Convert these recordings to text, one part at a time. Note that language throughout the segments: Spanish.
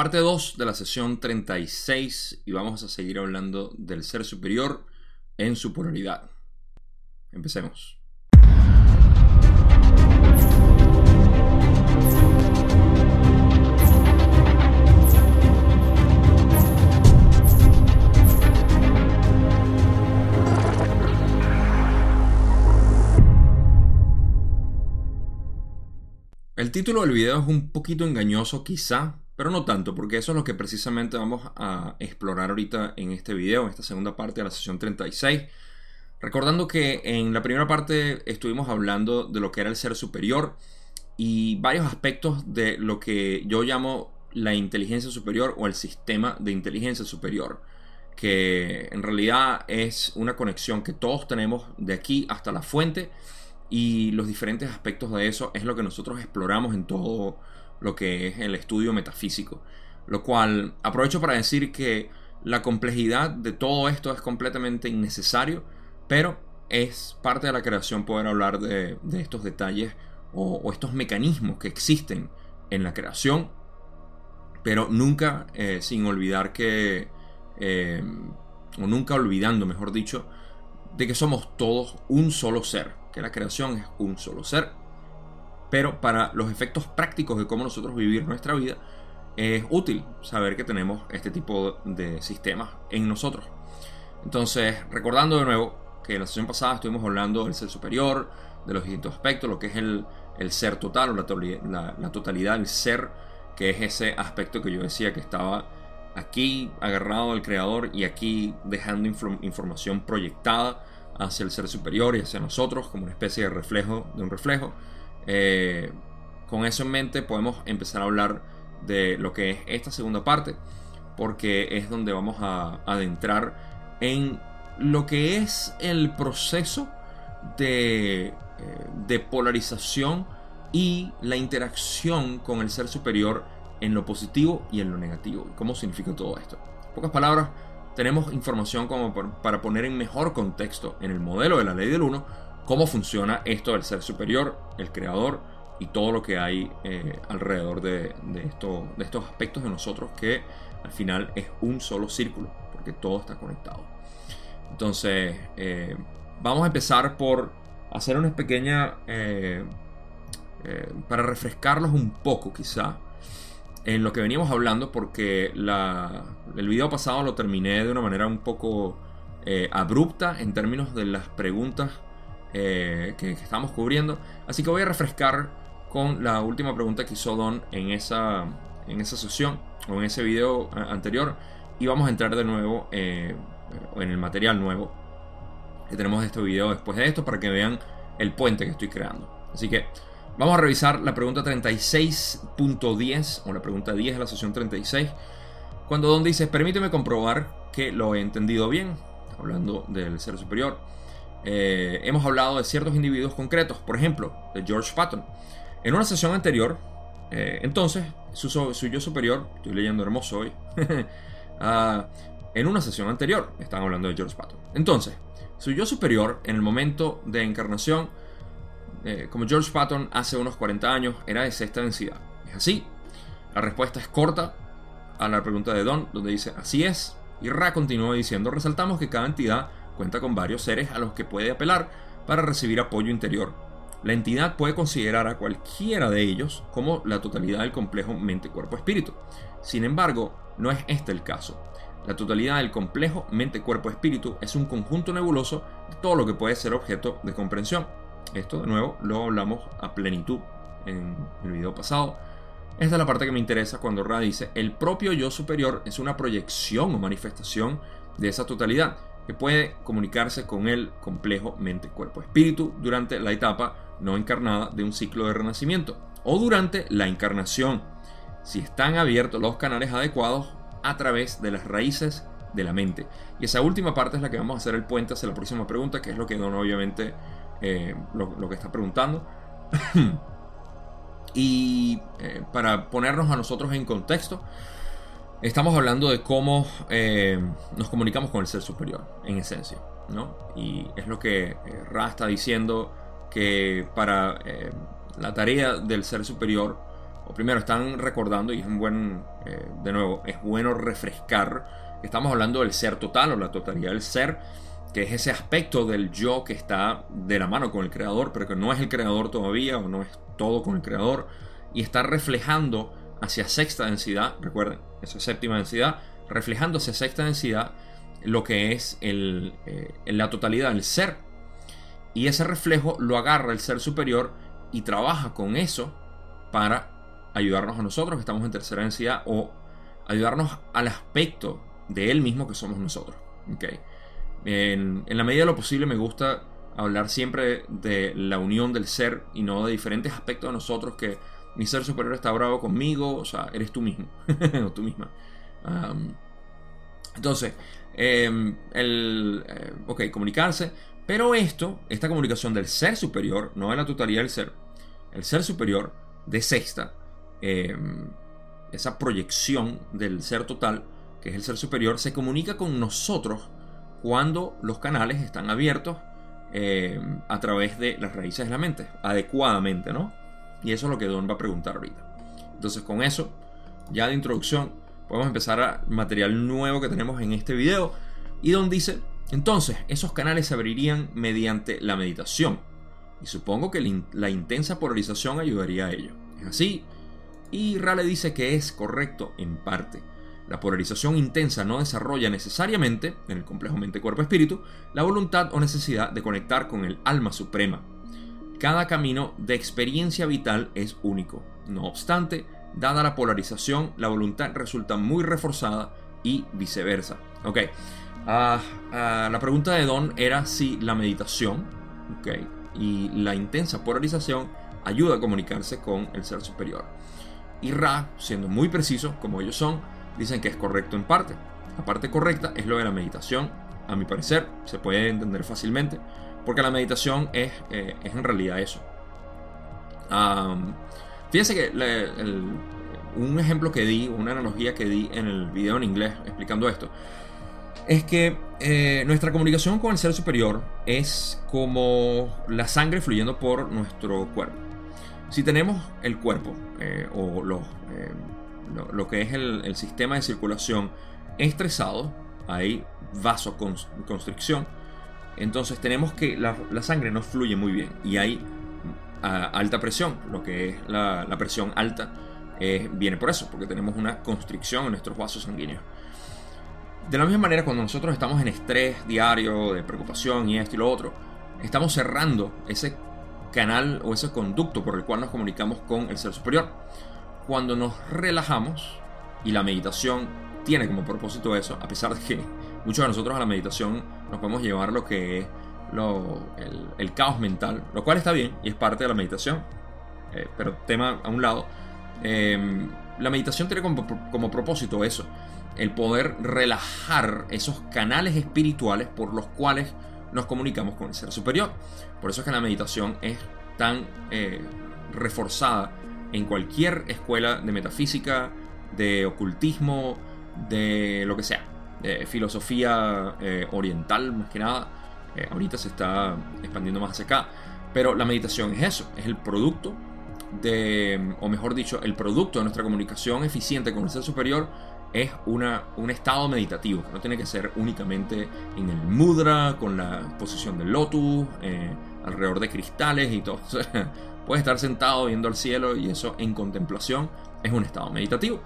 Parte 2 de la sesión 36 y vamos a seguir hablando del ser superior en su polaridad. Empecemos. El título del video es un poquito engañoso quizá, pero no tanto, porque eso es lo que precisamente vamos a explorar ahorita en este video, en esta segunda parte de la sesión 36. Recordando que en la primera parte estuvimos hablando de lo que era el ser superior y varios aspectos de lo que yo llamo la inteligencia superior o el sistema de inteligencia superior, que en realidad es una conexión que todos tenemos de aquí hasta la fuente y los diferentes aspectos de eso es lo que nosotros exploramos en todo lo que es el estudio metafísico. Lo cual aprovecho para decir que la complejidad de todo esto es completamente innecesario, pero es parte de la creación poder hablar de, estos detalles o, estos mecanismos que existen en la creación, pero nunca eh, sin olvidar que, eh, o nunca olvidando, mejor dicho, de que somos todos un solo ser que la creación es un solo ser. Pero para los efectos prácticos de cómo nosotros vivir nuestra vida, es útil saber que tenemos este tipo de sistemas en nosotros. Entonces, recordando de nuevo que la sesión pasada estuvimos hablando del ser superior, de los distintos aspectos, lo que es el, ser total o la, la, totalidad del ser, que es ese aspecto que yo decía que estaba aquí agarrado al creador y aquí dejando información proyectada hacia el ser superior y hacia nosotros como una especie de reflejo de un reflejo. Eh, con eso en mente podemos empezar a hablar de lo que es esta segunda parte, porque es donde vamos a adentrar en lo que es el proceso de, eh, polarización y la interacción con el ser superior en lo positivo y en lo negativo. ¿Cómo significa todo esto? En pocas palabras, tenemos información como para poner en mejor contexto en el modelo de la ley del 1 cómo funciona esto del ser superior, el creador y todo lo que hay eh, alrededor de, esto, de estos aspectos de nosotros que al final es un solo círculo, porque todo está conectado. Entonces, eh, vamos a empezar por hacer una pequeña... Eh, para refrescarlos un poco quizá en lo que veníamos hablando porque el video pasado lo terminé de una manera un poco abrupta en términos de las preguntas eh, que, estamos cubriendo. Así que voy a refrescar con la última pregunta que hizo Don en esa, en esa sesión o en ese video eh, anterior y vamos a entrar de nuevo en el material nuevo que tenemos de este video después de esto para que vean el puente que estoy creando. Así que Vamos a revisar la pregunta 36.10 o la pregunta 10 de la sesión 36. Cuando Don dice, permíteme comprobar que lo he entendido bien, hablando del ser superior. Eh, hemos hablado de ciertos individuos concretos, por ejemplo, de George Patton. En una sesión anterior, eh, entonces, su, yo superior, estoy leyendo hermoso hoy, ah, en una sesión anterior, están hablando de George Patton. Entonces, su yo superior, en el momento de encarnación, eh, como George Patton hace unos 40 años, era de sexta densidad. ¿Es así? La respuesta es corta a la pregunta de Don, donde dice así es. Y Ra continúa diciendo, resaltamos que cada entidad cuenta con varios seres a los que puede apelar para recibir apoyo interior. La entidad puede considerar a cualquiera de ellos como la totalidad del complejo mente-cuerpo-espíritu. Sin embargo, no es este el caso. La totalidad del complejo mente-cuerpo-espíritu es un conjunto nebuloso de todo lo que puede ser objeto de comprensión. Esto de nuevo lo hablamos a plenitud en el video pasado. Esta es la parte que me interesa cuando Ra dice, el propio yo superior es una proyección o manifestación de esa totalidad que puede comunicarse con el complejo mente, cuerpo, espíritu durante la etapa no encarnada de un ciclo de renacimiento o durante la encarnación, si están abiertos los canales adecuados a través de las raíces de la mente. Y esa última parte es la que vamos a hacer el puente hacia la próxima pregunta, que es lo que Don obviamente eh, lo, que está preguntando. y eh, para ponernos a nosotros en contexto, estamos hablando de cómo eh, nos comunicamos con el ser superior, en esencia. ¿no? Y es lo que Ra está diciendo que para la tarea del ser superior o primero están recordando, y es un buen, eh, de nuevo, es bueno refrescar, estamos hablando del ser total o la totalidad del ser, que es ese aspecto del yo que está de la mano con el creador, pero que no es el creador todavía o no es todo con el creador, y está reflejando hacia sexta densidad, recuerden, eso es séptima densidad, reflejando hacia sexta densidad lo que es el, eh, la totalidad del ser. Y ese reflejo lo agarra el ser superior y trabaja con eso para ayudarnos a nosotros que estamos en tercera densidad o ayudarnos al aspecto de él mismo que somos nosotros. ¿okay? En, en, la medida de lo posible me gusta hablar siempre de la unión del ser y no de diferentes aspectos de nosotros que mi ser superior está bravo conmigo, o sea, eres tú mismo o tú misma. entonces, em, el, eh, ok, comunicarse, pero esto, esta comunicación del ser superior, no de la totalidad del ser, el ser superior de sexta, em, esa proyección del ser total, que es el ser superior, se comunica con nosotros cuando los canales están abiertos em, a través de las raíces de la mente, adecuadamente, ¿no? Y eso es lo que Don va a preguntar ahorita. Entonces con eso, ya de introducción, podemos empezar a material nuevo que tenemos en este video. Y Don dice, entonces, esos canales se abrirían mediante la meditación. Y supongo que la intensa polarización ayudaría a ello. ¿Es así? Y Rale dice que es correcto en parte. La polarización intensa no desarrolla necesariamente, en el complejo mente-cuerpo-espíritu, la voluntad o necesidad de conectar con el alma suprema, cada camino de experiencia vital es único. No obstante, dada la polarización, la voluntad resulta muy reforzada y viceversa. Ok, ah, ah, la pregunta de Don era si la meditación okay, y la intensa polarización ayuda a comunicarse con el ser superior. Y Ra, siendo muy preciso, como ellos son, dicen que es correcto en parte. La parte correcta es lo de la meditación, a mi parecer, se puede entender fácilmente porque la meditación es, eh, es en realidad eso. fíjense que un ejemplo que di, una analogía que di en el video en inglés explicando esto, es que eh, nuestra comunicación con el ser superior es como la sangre fluyendo por nuestro cuerpo. Si tenemos el cuerpo eh, o lo, lo, que es el, el, sistema de circulación estresado, hay vasoconstricción, entonces tenemos que la, sangre no fluye muy bien y hay alta presión, lo que es la, presión alta eh, viene por eso, porque tenemos una constricción en nuestros vasos sanguíneos. De la misma manera, cuando nosotros estamos en estrés diario, de preocupación y esto y lo otro, estamos cerrando ese canal o ese conducto por el cual nos comunicamos con el ser superior. Cuando nos relajamos, y la meditación tiene como propósito eso, a pesar de que muchos de nosotros a la meditación nos podemos llevar lo que es el, caos mental, lo cual está bien y es parte de la meditación, eh, pero tema a un lado. Em, la meditación tiene como, como propósito eso, el poder relajar esos canales espirituales por los cuales nos comunicamos con el ser superior. Por eso es que la meditación es tan eh, reforzada en cualquier escuela de metafísica, de ocultismo, de lo que sea filosofía eh, oriental más que nada. Eh, ahorita se está expandiendo más hacia acá. Pero la meditación es eso, es el producto de, o mejor dicho, el producto de nuestra comunicación eficiente con el ser superior es una, un estado meditativo, no tiene que ser únicamente en el mudra, con la posición del lotus, eh, alrededor de cristales y todo. puedes estar sentado viendo al cielo y eso en contemplación es un estado meditativo.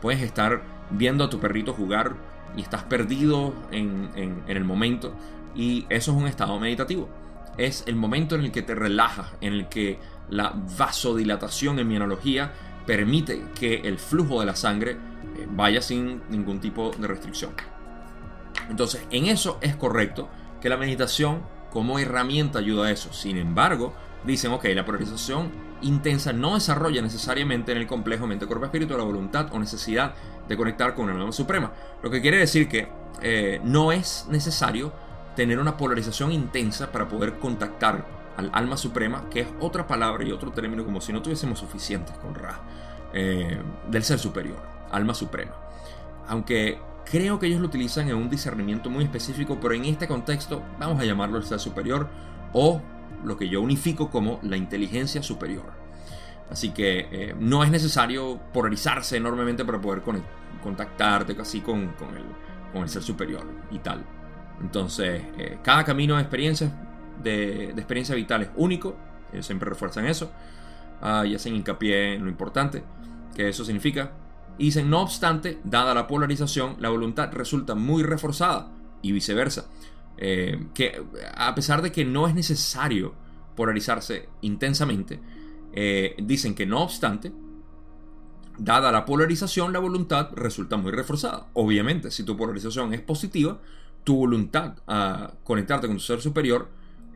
Puedes estar viendo a tu perrito jugar y estás perdido en, el momento. Y eso es un estado meditativo. Es el momento en el que te relajas, en el que la vasodilatación en mi analogía permite que el flujo de la sangre eh, vaya sin ningún tipo de restricción. Entonces, en eso es correcto que la meditación como herramienta ayuda a eso. Sin embargo, dicen, ok, la polarización intensa no desarrolla necesariamente en el complejo mente, cuerpo, espíritu la voluntad o necesidad de conectar con el alma suprema. Lo que quiere decir que eh, no es necesario tener una polarización intensa para poder contactar al alma suprema, que es otra palabra y otro término como si no tuviésemos suficientes con Ra, eh, del ser superior, alma suprema. Aunque creo que ellos lo utilizan en un discernimiento muy específico, pero en este contexto vamos a llamarlo el ser superior o lo que yo unifico como la inteligencia superior. Así que eh, no es necesario polarizarse enormemente para poder contactarte casi con, el, ser superior y tal. Entonces, eh, cada camino de experiencia, de, experiencia vital es único. Ellos siempre refuerzan eso. Ah, y hacen hincapié en lo importante que eso significa. Y dicen, no obstante, dada la polarización, la voluntad resulta muy reforzada y viceversa. Eh, que a pesar de que no es necesario polarizarse intensamente, eh, dicen que no obstante, dada la polarización, la voluntad resulta muy reforzada. Obviamente, si tu polarización es positiva, tu voluntad a conectarte con tu ser superior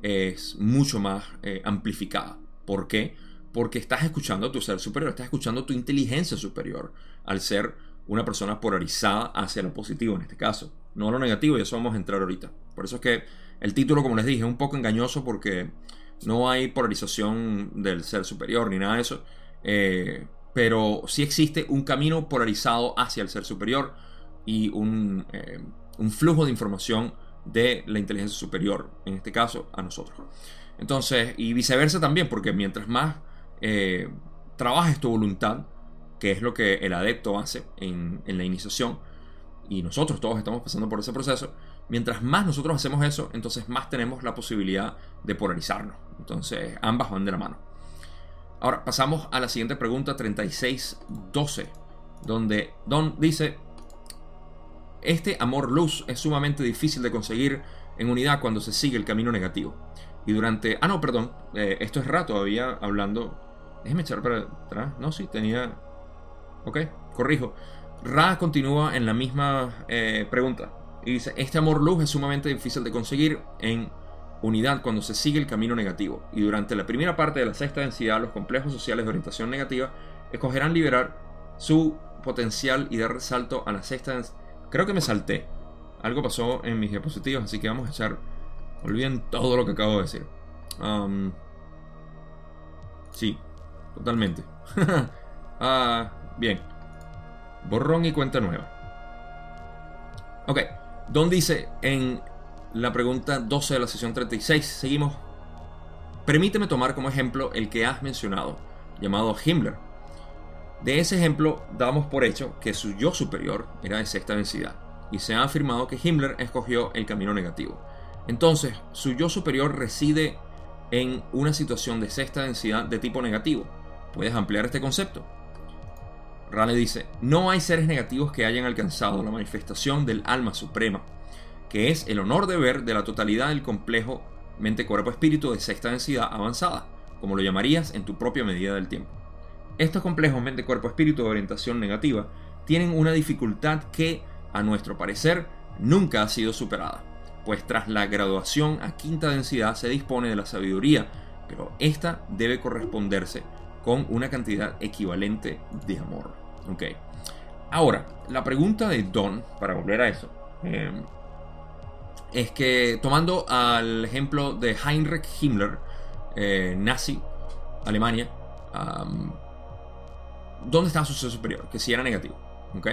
es mucho más eh, amplificada. ¿Por qué? Porque estás escuchando a tu ser superior, estás escuchando tu inteligencia superior al ser una persona polarizada hacia lo positivo en este caso, no lo negativo, y eso vamos a entrar ahorita. Por eso es que el título, como les dije, es un poco engañoso porque no hay polarización del ser superior ni nada de eso. Eh, pero sí existe un camino polarizado hacia el ser superior y un, eh, un, flujo de información de la inteligencia superior, en este caso a nosotros. Entonces, y viceversa también, porque mientras más eh, trabajes tu voluntad, que es lo que el adepto hace en, en la iniciación, y nosotros todos estamos pasando por ese proceso, mientras más nosotros hacemos eso, entonces más tenemos la posibilidad de polarizarnos. Entonces, ambas van de la mano. Ahora pasamos a la siguiente pregunta 3612, donde Don dice, este amor luz es sumamente difícil de conseguir en unidad cuando se sigue el camino negativo. Y durante... Ah, no, perdón, eh, esto es Ra todavía hablando... Déjeme echar para atrás. No, sí, tenía... Ok, corrijo. Ra continúa en la misma eh, pregunta. Y dice, este amor luz es sumamente difícil de conseguir en unidad cuando se sigue el camino negativo. Y durante la primera parte de la sexta densidad, los complejos sociales de orientación negativa escogerán liberar su potencial y dar resalto a la sexta densidad. Creo que me salté. Algo pasó en mis diapositivas, así que vamos a echar... Olviden todo lo que acabo de decir. Sí, totalmente. ah, bien. Borrón y cuenta nueva. Ok. Don dice en la pregunta 12 de la sesión 36, seguimos. Permíteme tomar como ejemplo el que has mencionado, llamado Himmler. De ese ejemplo damos por hecho que su yo superior era de sexta densidad, y se ha afirmado que Himmler escogió el camino negativo. Entonces, su yo superior reside en una situación de sexta densidad de tipo negativo. ¿Puedes ampliar este concepto? Rale dice, no hay seres negativos que hayan alcanzado la manifestación del alma suprema, que es el honor de ver de la totalidad del complejo mente-cuerpo-espíritu de sexta densidad avanzada, como lo llamarías en tu propia medida del tiempo. Estos complejos mente-cuerpo-espíritu de orientación negativa tienen una dificultad que, a nuestro parecer, nunca ha sido superada, pues tras la graduación a quinta densidad se dispone de la sabiduría, pero esta debe corresponderse con una cantidad equivalente de amor. Ok. Ahora, la pregunta de Don, para volver a eso, eh, es que tomando al ejemplo de Heinrich Himmler, eh, nazi, Alemania, ¿dónde está su ser superior? Que si era negativo. ¿ok?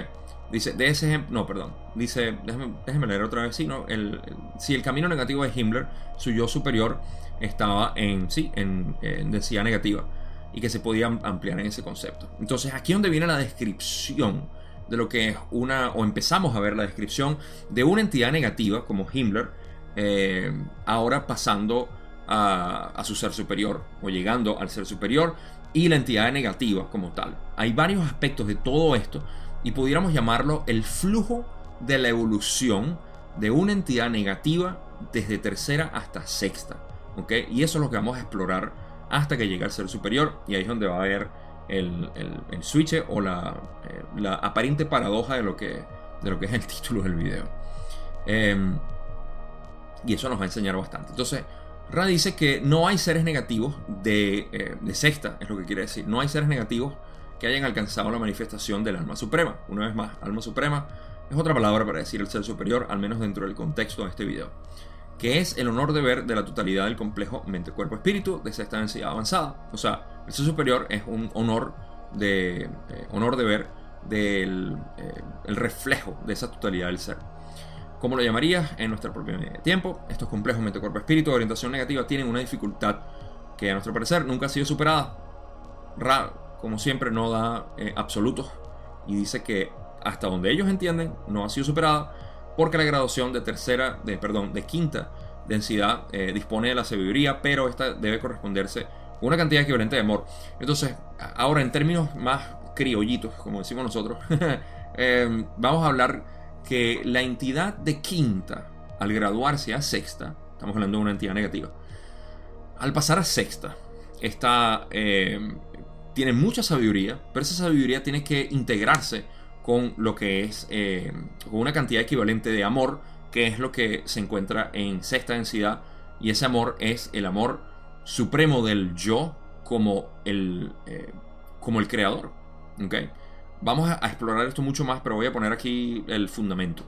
Dice, de ese ejemplo, no, perdón, dice, déjeme, leer otra vez, ¿no? El, si el camino negativo de Himmler, su yo superior, estaba en, sí, en, en densidad negativa y que se podía ampliar en ese concepto. Entonces aquí es donde viene la descripción de lo que es una, o empezamos a ver la descripción de una entidad negativa como Himmler, eh, ahora pasando a, a, su ser superior o llegando al ser superior y la entidad negativa como tal. Hay varios aspectos de todo esto y pudiéramos llamarlo el flujo de la evolución de una entidad negativa desde tercera hasta sexta. Y eso es lo que vamos a explorar hasta que llegue al ser superior y ahí es donde va a haber el, el, switch o la, eh, la, aparente paradoja de lo, que, de lo que es el título del video. Em, y eso nos va a enseñar bastante. Entonces, Ra dice que no hay seres negativos de, eh, de, sexta, es lo que quiere decir. No hay seres negativos que hayan alcanzado la manifestación del alma suprema. Una vez más, alma suprema es otra palabra para decir el ser superior, al menos dentro del contexto de este video que es el honor de ver de la totalidad del complejo mente-cuerpo-espíritu de esta densidad avanzada. O sea, el ser superior es un honor de, eh, honor de ver del eh, reflejo de esa totalidad del ser. Como lo llamarías en nuestra propia medida de tiempo, estos complejos mente-cuerpo-espíritu de orientación negativa tienen una dificultad que a nuestro parecer nunca ha sido superada. Ra, como siempre, no da eh, absolutos y dice que hasta donde ellos entienden no ha sido superada porque la graduación de tercera, de, perdón, de quinta densidad eh, dispone de la sabiduría, pero esta debe corresponderse con una cantidad equivalente de amor. Entonces, ahora en términos más criollitos, como decimos nosotros, eh, vamos a hablar que la entidad de quinta, al graduarse a sexta, estamos hablando de una entidad negativa, al pasar a sexta, eh, tiene mucha sabiduría, pero esa sabiduría tiene que integrarse con lo que es eh, con una cantidad equivalente de amor, que es lo que se encuentra en sexta densidad, y ese amor es el amor supremo del yo como el, eh, como el creador. ¿okay? Vamos a, explorar esto mucho más, pero voy a poner aquí el fundamento.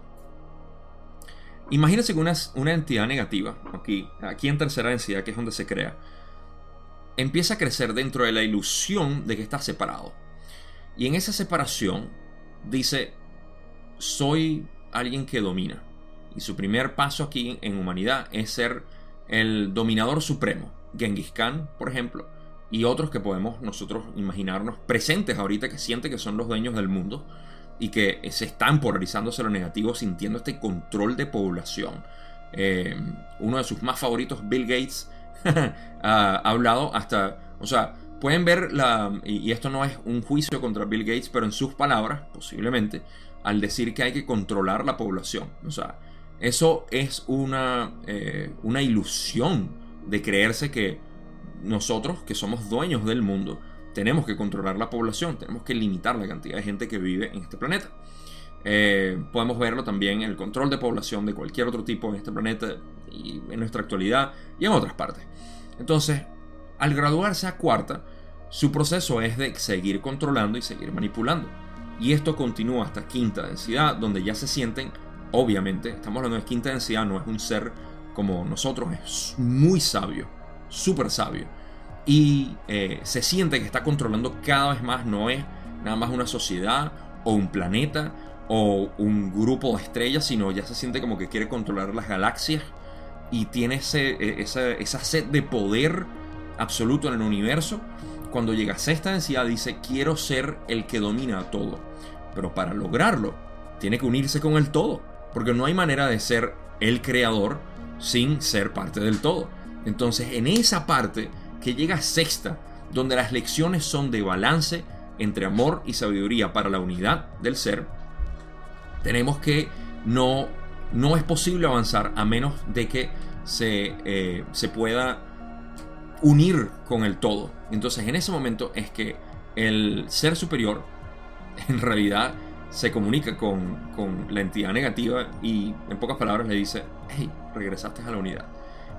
Imagínense que una, una entidad negativa, aquí, aquí en tercera densidad, que es donde se crea, empieza a crecer dentro de la ilusión de que está separado. Y en esa separación dice, soy alguien que domina. Y su primer paso aquí en humanidad es ser el dominador supremo. Genghis Khan, por ejemplo, y otros que podemos nosotros imaginarnos presentes ahorita que sienten que son los dueños del mundo y que se están polarizándose lo negativo sintiendo este control de población. Eh, uno de sus más favoritos, Bill Gates, ha hablado hasta, o sea, pueden ver la, y esto no es un juicio contra Bill Gates, pero en sus palabras, posiblemente, al decir que hay que controlar la población. O sea, eso es una, eh, una ilusión de creerse que nosotros, que somos dueños del mundo, tenemos que controlar la población, tenemos que limitar la cantidad de gente que vive en este planeta. Eh, podemos verlo también en el control de población de cualquier otro tipo en este planeta y en nuestra actualidad y en otras partes. Entonces, al graduarse a cuarta, su proceso es de seguir controlando y seguir manipulando. Y esto continúa hasta quinta densidad, donde ya se sienten, obviamente, estamos hablando de quinta densidad, no es un ser como nosotros, es muy sabio, súper sabio. Y eh, se siente que está controlando cada vez más, no es nada más una sociedad o un planeta o un grupo de estrellas, sino ya se siente como que quiere controlar las galaxias y tiene ese, e, esa, esa sed de poder absoluto en el universo, cuando llega a sexta densidad dice quiero ser el que domina todo. Pero para lograrlo, tiene que unirse con el todo, porque no hay manera de ser el creador sin ser parte del todo. Entonces, en esa parte que llega a sexta, donde las lecciones son de balance entre amor y sabiduría para la unidad del ser, tenemos que no, no es posible avanzar a menos de que se, eh, se pueda unir con el todo. Entonces en ese momento es que el ser superior en realidad se comunica con, la entidad negativa y en pocas palabras le dice, hey, regresaste a la unidad.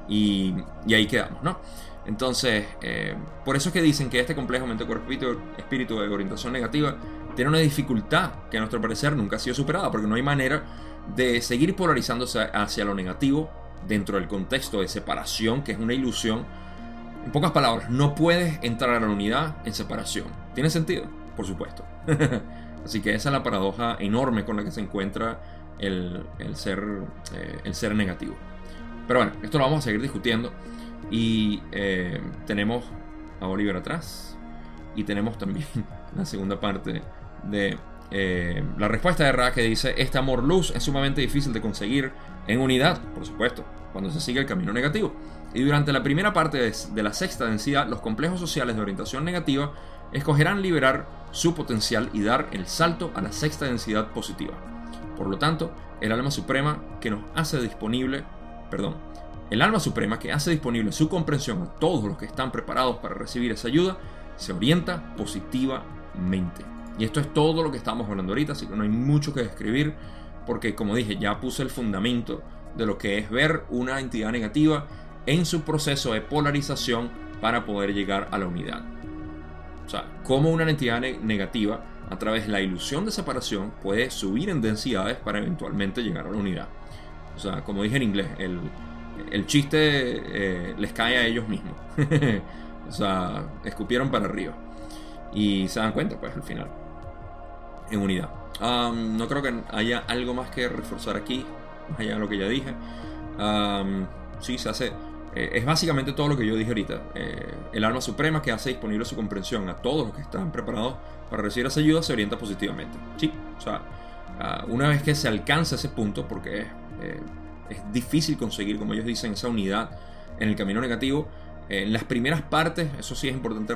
Y, ahí quedamos, ¿no? Entonces, eh, por eso es que dicen que este complejo mente cuerpo espíritu de orientación negativa tiene una dificultad que a nuestro parecer nunca ha sido superada, porque no hay manera de seguir polarizándose hacia lo negativo dentro del contexto de separación, que es una ilusión en pocas palabras, no puedes entrar a la unidad en separación. ¿Tiene sentido? Por supuesto. Así que esa es la paradoja enorme con la que se encuentra el, ser, eh, el ser negativo. Pero bueno, esto lo vamos a seguir discutiendo. Y eh, tenemos a Oliver atrás. Y tenemos también la segunda parte de eh, la respuesta de Ra que dice, este amor luz es sumamente difícil de conseguir en unidad, por supuesto, cuando se sigue el camino negativo. Y durante la primera parte de, la sexta densidad, los complejos sociales de orientación negativa escogerán liberar su potencial y dar el salto a la sexta densidad positiva. Por lo tanto, el alma suprema que nos hace disponible, perdón, el alma suprema que hace disponible su comprensión a todos los que están preparados para recibir esa ayuda, se orienta positivamente. Y esto es todo lo que estamos hablando ahorita, así que no hay mucho que describir, porque como dije, ya puse el fundamento de lo que es ver una entidad negativa en su proceso de polarización para poder llegar a la unidad. O sea, cómo una entidad negativa, a través de la ilusión de separación, puede subir en densidades para eventualmente llegar a la unidad. O sea, como dije en inglés, el, chiste eh, les cae a ellos mismos. o sea, escupieron para arriba. Y se dan cuenta, pues, al final. En unidad. no creo que haya algo más que reforzar aquí, más allá de lo que ya dije. sí, se hace Eh, es básicamente todo lo que yo dije ahorita. Eh, el alma suprema que hace disponible su comprensión a todos los que están preparados para recibir esa ayuda se orienta positivamente. Sí, o sea, ah, una vez que se alcanza ese punto, porque es, eh, es difícil conseguir, como ellos dicen, esa unidad en el camino negativo, en las primeras partes, eso sí es importante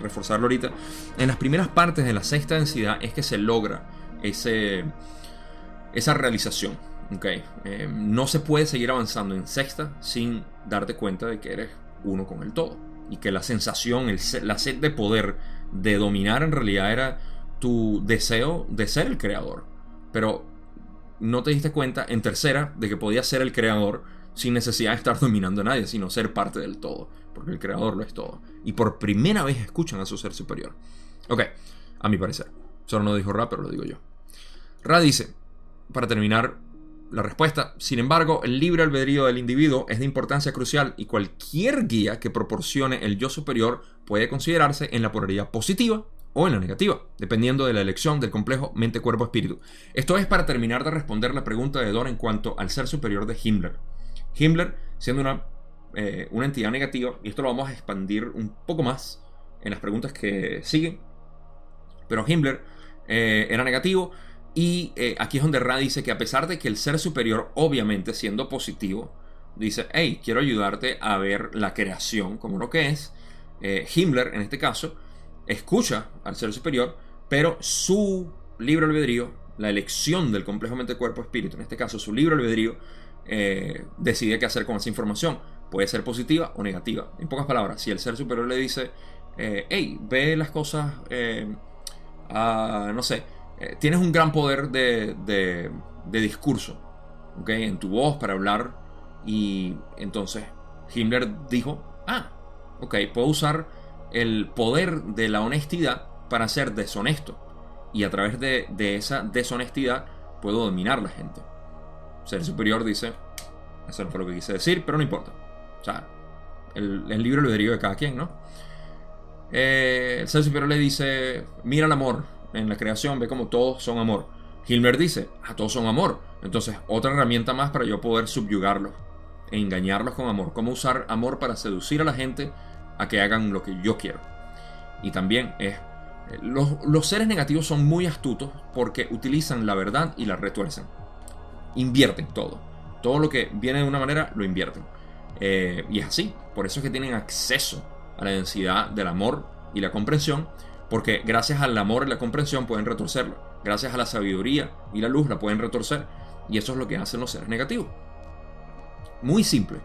reforzarlo ahorita, en las primeras partes de la sexta densidad es que se logra ese, esa realización. Okay. no se puede seguir avanzando en sexta sin darte cuenta de que eres uno con el todo. Y que la sensación, el, la sed de poder, de dominar en realidad era tu deseo de ser el creador. Pero no te diste cuenta en tercera de que podías ser el creador sin necesidad de estar dominando a nadie, sino ser parte del todo. Porque el creador lo es todo. Y por primera vez escuchan a su ser superior. Ok, a mi parecer. Solo no dijo Ra, pero lo digo yo. Ra dice, para terminar, la respuesta, sin embargo, el libre albedrío del individuo es de importancia crucial y cualquier guía que proporcione el yo superior puede considerarse en la polaridad positiva o en la negativa, dependiendo de la elección del complejo mente-cuerpo-espíritu. Esto es para terminar de responder la pregunta de Dor en cuanto al ser superior de Himmler. Himmler, siendo una, eh, una entidad negativa, y esto lo vamos a expandir un poco más en las preguntas que siguen, pero Himmler eh, era negativo, y eh, aquí es donde Ra dice que a pesar de que el ser superior, obviamente siendo positivo, dice, hey, quiero ayudarte a ver la creación como lo que es, eh, Himmler en este caso, escucha al ser superior, pero su libre albedrío, la elección del complejo mente-cuerpo-espíritu, en este caso su libre albedrío, eh, decide qué hacer con esa información. Puede ser positiva o negativa. En pocas palabras, si el ser superior le dice, hey, ve las cosas, no sé, eh, tienes un gran poder de, discurso en tu voz para hablar. Y entonces Himmler dijo, ah, ok, puedo usar el poder de la honestidad para ser deshonesto. Y a través de, esa deshonestidad puedo dominar la gente. Ser superior dice, eso no fue lo que quise decir, pero no importa. O sea, el, el libro albedrío de cada quien, ¿no? Eh, el ser superior le dice, mira el amor, en la creación, ve como todos son amor. Hilmer dice, a todos son amor. Entonces, otra herramienta más para yo poder subyugarlos e engañarlos con amor. Cómo usar amor para seducir a la gente a que hagan lo que yo quiero. Y también es, eh, los, seres negativos son muy astutos porque utilizan la verdad y la retuercen. Invierten todo. Todo lo que viene de una manera lo invierten. Eh, y es así. Por eso es que tienen acceso a la densidad del amor y la comprensión porque gracias al amor y la comprensión pueden retorcerlo. Gracias a la sabiduría y la luz la pueden retorcer. Y eso es lo que hacen los seres negativos. Muy simple.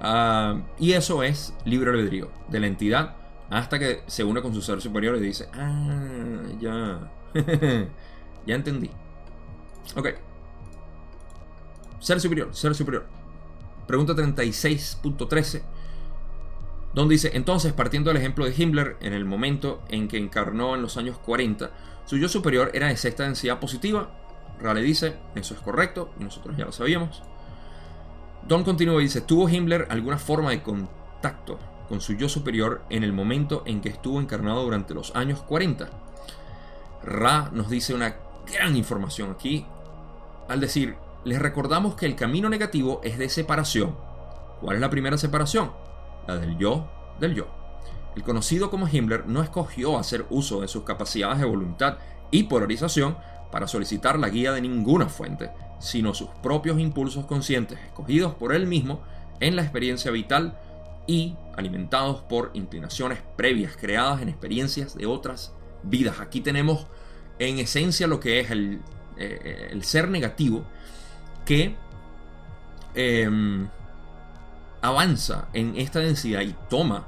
Ah, y eso es libre albedrío de la entidad hasta que se une con su ser superior y dice, ah, ya, ya entendí. Ok. Ser superior, ser superior. Pregunta 36.13 donde dice, entonces, partiendo del ejemplo de Himmler, en el momento en que encarnó en los años 40, su yo superior era de sexta densidad positiva. Rale dice, eso es correcto, y nosotros ya lo sabíamos. Don continúa y dice, ¿tuvo Himmler alguna forma de contacto con su yo superior en el momento en que estuvo encarnado durante los años 40? Ra nos dice una gran información aquí al decir, les recordamos que el camino negativo es de separación. ¿Cuál es la primera separación? La del yo del yo. El conocido como Himmler no escogió hacer uso de sus capacidades de voluntad y polarización para solicitar la guía de ninguna fuente, sino sus propios impulsos conscientes escogidos por él mismo en la experiencia vital y alimentados por inclinaciones previas creadas en experiencias de otras vidas. Aquí tenemos en esencia lo que es el, eh, ser negativo que em, avanza en esta densidad y toma,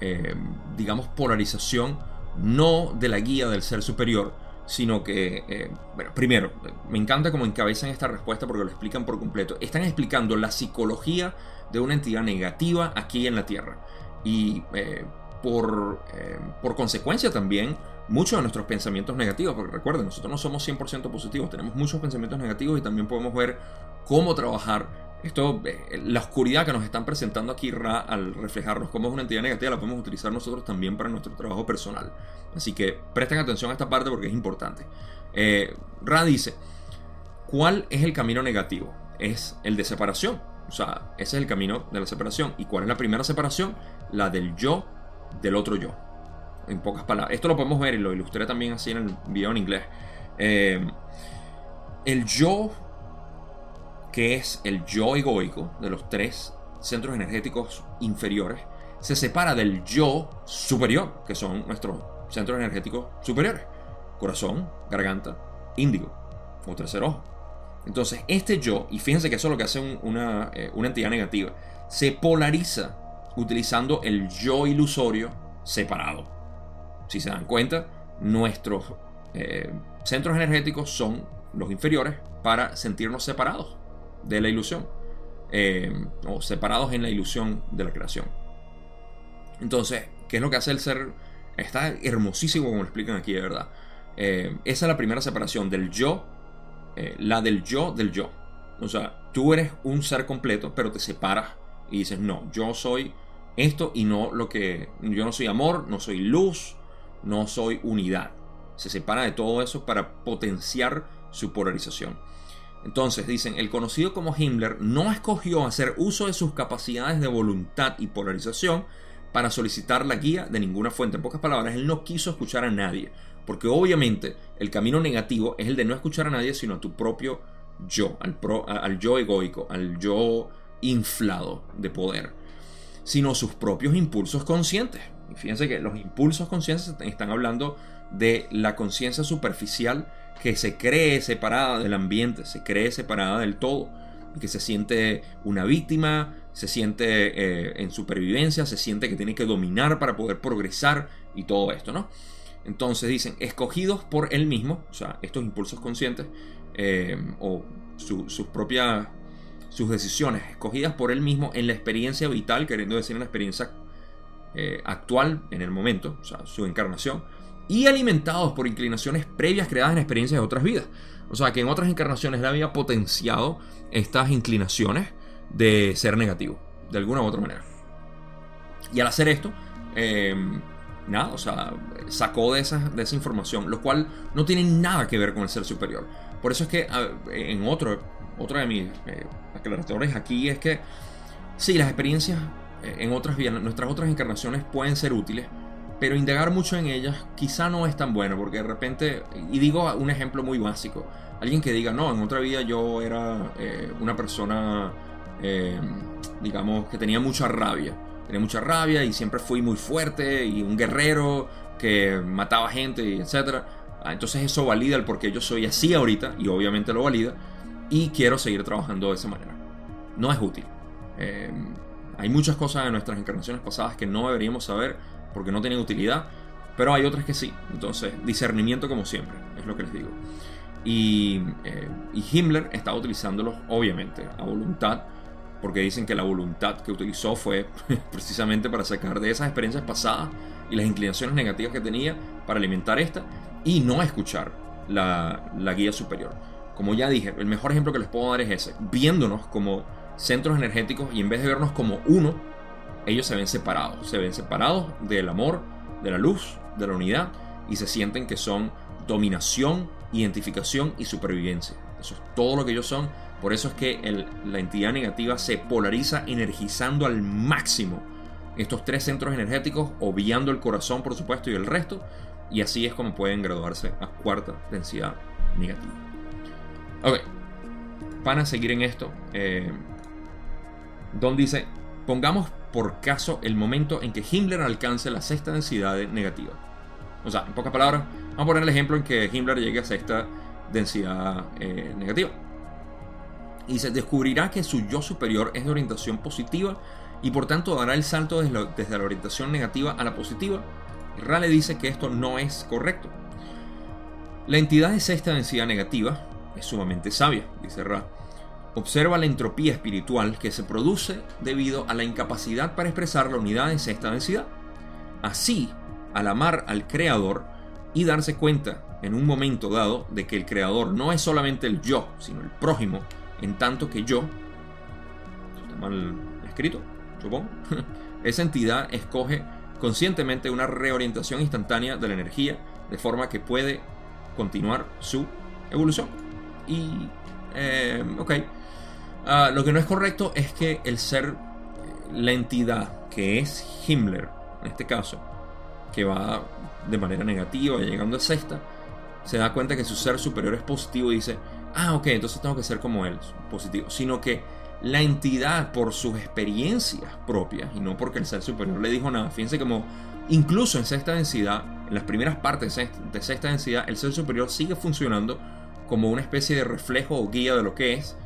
eh, digamos, polarización no de la guía del ser superior, sino que, eh, bueno, primero, me encanta cómo encabezan esta respuesta porque lo explican por completo. Están explicando la psicología de una entidad negativa aquí en la Tierra. Y eh, por, por consecuencia también, muchos de nuestros pensamientos negativos, porque recuerden, nosotros no somos 100% positivos, tenemos muchos pensamientos negativos y también podemos ver cómo trabajar esto, eh, la oscuridad que nos están presentando aquí Ra al reflejarnos como es una entidad negativa la podemos utilizar nosotros también para nuestro trabajo personal. Así que presten atención a esta parte porque es importante. Eh, Ra dice, ¿cuál es el camino negativo? Es el de separación. O sea, ese es el camino de la separación. ¿Y cuál es la primera separación? La del yo del otro yo. En pocas palabras. Esto lo podemos ver y lo ilustré también así en el video en inglés. Eh, el yo, que es el yo egoico de los tres centros energéticos inferiores, se separa del yo superior, que son nuestros centros energéticos superiores. Corazón, garganta, índigo o tercer ojo. Entonces, este yo, y fíjense que eso es lo que hace una, eh, una entidad negativa, se polariza utilizando el yo ilusorio separado. Si se dan cuenta, nuestros eh, centros energéticos son los inferiores para sentirnos separados de la ilusión. Eh, o separados en la ilusión de la creación. Entonces, ¿qué es lo que hace el ser? Está hermosísimo como lo explican aquí, de verdad. esa es la primera separación del yo eh, la del yo del yo. O sea, tú eres un ser completo, pero te separas y dices, no, yo soy esto y no lo que... Yo no soy amor, no soy luz, no soy unidad. Se separa de todo eso para potenciar su polarización. Entonces dicen, el conocido como Himmler no escogió hacer uso de sus capacidades de voluntad y polarización para solicitar la guía de ninguna fuente. En pocas palabras, él no quiso escuchar a nadie. Porque obviamente el camino negativo es el de no escuchar a nadie, sino a tu propio yo, al, al yo egoico, al yo inflado de poder, sino sus propios impulsos conscientes. Y fíjense que los impulsos conscientes están hablando de la conciencia superficial que se cree separada del ambiente, se cree separada del todo, que se siente una víctima, se siente eh, en supervivencia, se siente que tiene que dominar para poder progresar y todo esto, ¿no? Entonces dicen, escogidos por él mismo, o sea, estos impulsos conscientes, eh, o sus propias, sus decisiones, escogidas por él mismo en la experiencia vital, queriendo decir en la experiencia eh, actual, en el momento, o sea, su encarnación, y alimentados por inclinaciones previas creadas en experiencias de otras vidas. O sea, que en otras encarnaciones él había potenciado estas inclinaciones de ser negativo, de alguna u otra manera. Y al hacer esto, eh, nada, o sea, sacó de esa, de esa información, lo cual no tiene nada que ver con el ser superior. Por eso es que en otro, otro de mis eh, aquí es que sí, las experiencias eh, en otras vidas, nuestras otras encarnaciones pueden ser útiles, pero indagar mucho en ellas quizá no es tan bueno, porque de repente, y digo un ejemplo muy básico, alguien que diga, no, en otra vida yo era eh, una persona, digamos, que tenía mucha rabia tenía mucha rabia y siempre fui muy fuerte y un guerrero que mataba gente etcétera. Ah, entonces eso valida el por qué yo soy así ahorita y obviamente lo valida y quiero seguir trabajando de esa manera. No es útil. Eh, hay muchas cosas en nuestras encarnaciones pasadas que no deberíamos saber porque no tienen utilidad, pero hay otras que sí. Entonces, discernimiento como siempre, es lo que les digo. Y, eh, y Himmler está utilizándolos, obviamente, a voluntad porque dicen que la voluntad que utilizó fue precisamente para sacar de esas experiencias pasadas y las inclinaciones negativas que tenía para alimentar esta y no escuchar la, la guía superior. Como ya dije, el mejor ejemplo que les puedo dar es ese, viéndonos como centros energéticos y en vez de vernos como uno, ellos se ven separados, se ven separados del amor, de la luz, de la unidad y se sienten que son dominación, identificación y supervivencia. Eso es todo lo que ellos son por eso es que la entidad negativa se polariza energizando al máximo estos tres centros energéticos, obviando el corazón, por supuesto, y el resto. Y así es como pueden graduarse a cuarta densidad negativa. Ok, van seguir en esto. Eh, dice, pongamos por caso el momento en que Himmler alcance la sexta densidad negativa. O sea, en pocas palabras, vamos a poner el ejemplo en que Himmler llegue a sexta densidad eh, negativa y se descubrirá que su yo superior es de orientación positiva y por tanto dará el salto desde la, orientación negativa a la positiva. Rale dice que esto no es correcto. La entidad de sexta densidad negativa es sumamente sabia, dice Ra. Observa la entropía espiritual que se produce debido a la incapacidad para expresar la unidad de sexta densidad. Así, al amar al Creador y darse cuenta en un momento dado de que el Creador no es solamente el yo, sino el prójimo, en tanto que yo, está mal escrito, supongo, esa entidad escoge conscientemente una reorientación instantánea de la energía de forma que puede continuar su evolución. Y, eh, ok, Ah, lo que no es correcto es que el ser, la entidad que es Himmler, en este caso, que va de manera negativa llegando a sexta, se da cuenta que su ser superior es positivo y dice, ah, ok, entonces tengo que ser como él, positivo. Sino que la entidad por sus experiencias propias y no porque el ser superior le dijo nada. Fíjense como incluso en sexta densidad, en las primeras partes de sexta densidad, el ser superior sigue funcionando como una especie de reflejo o guía de lo que es,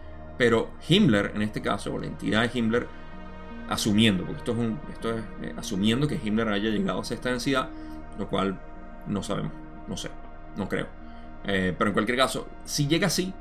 pero Himmler, en este caso, o la entidad de Himmler, asumiendo, porque esto es, un, esto es eh, asumiendo que Himmler haya llegado a sexta densidad, lo cual no sabemos, no sé, no creo. Eh, pero en cualquier caso, si llega así,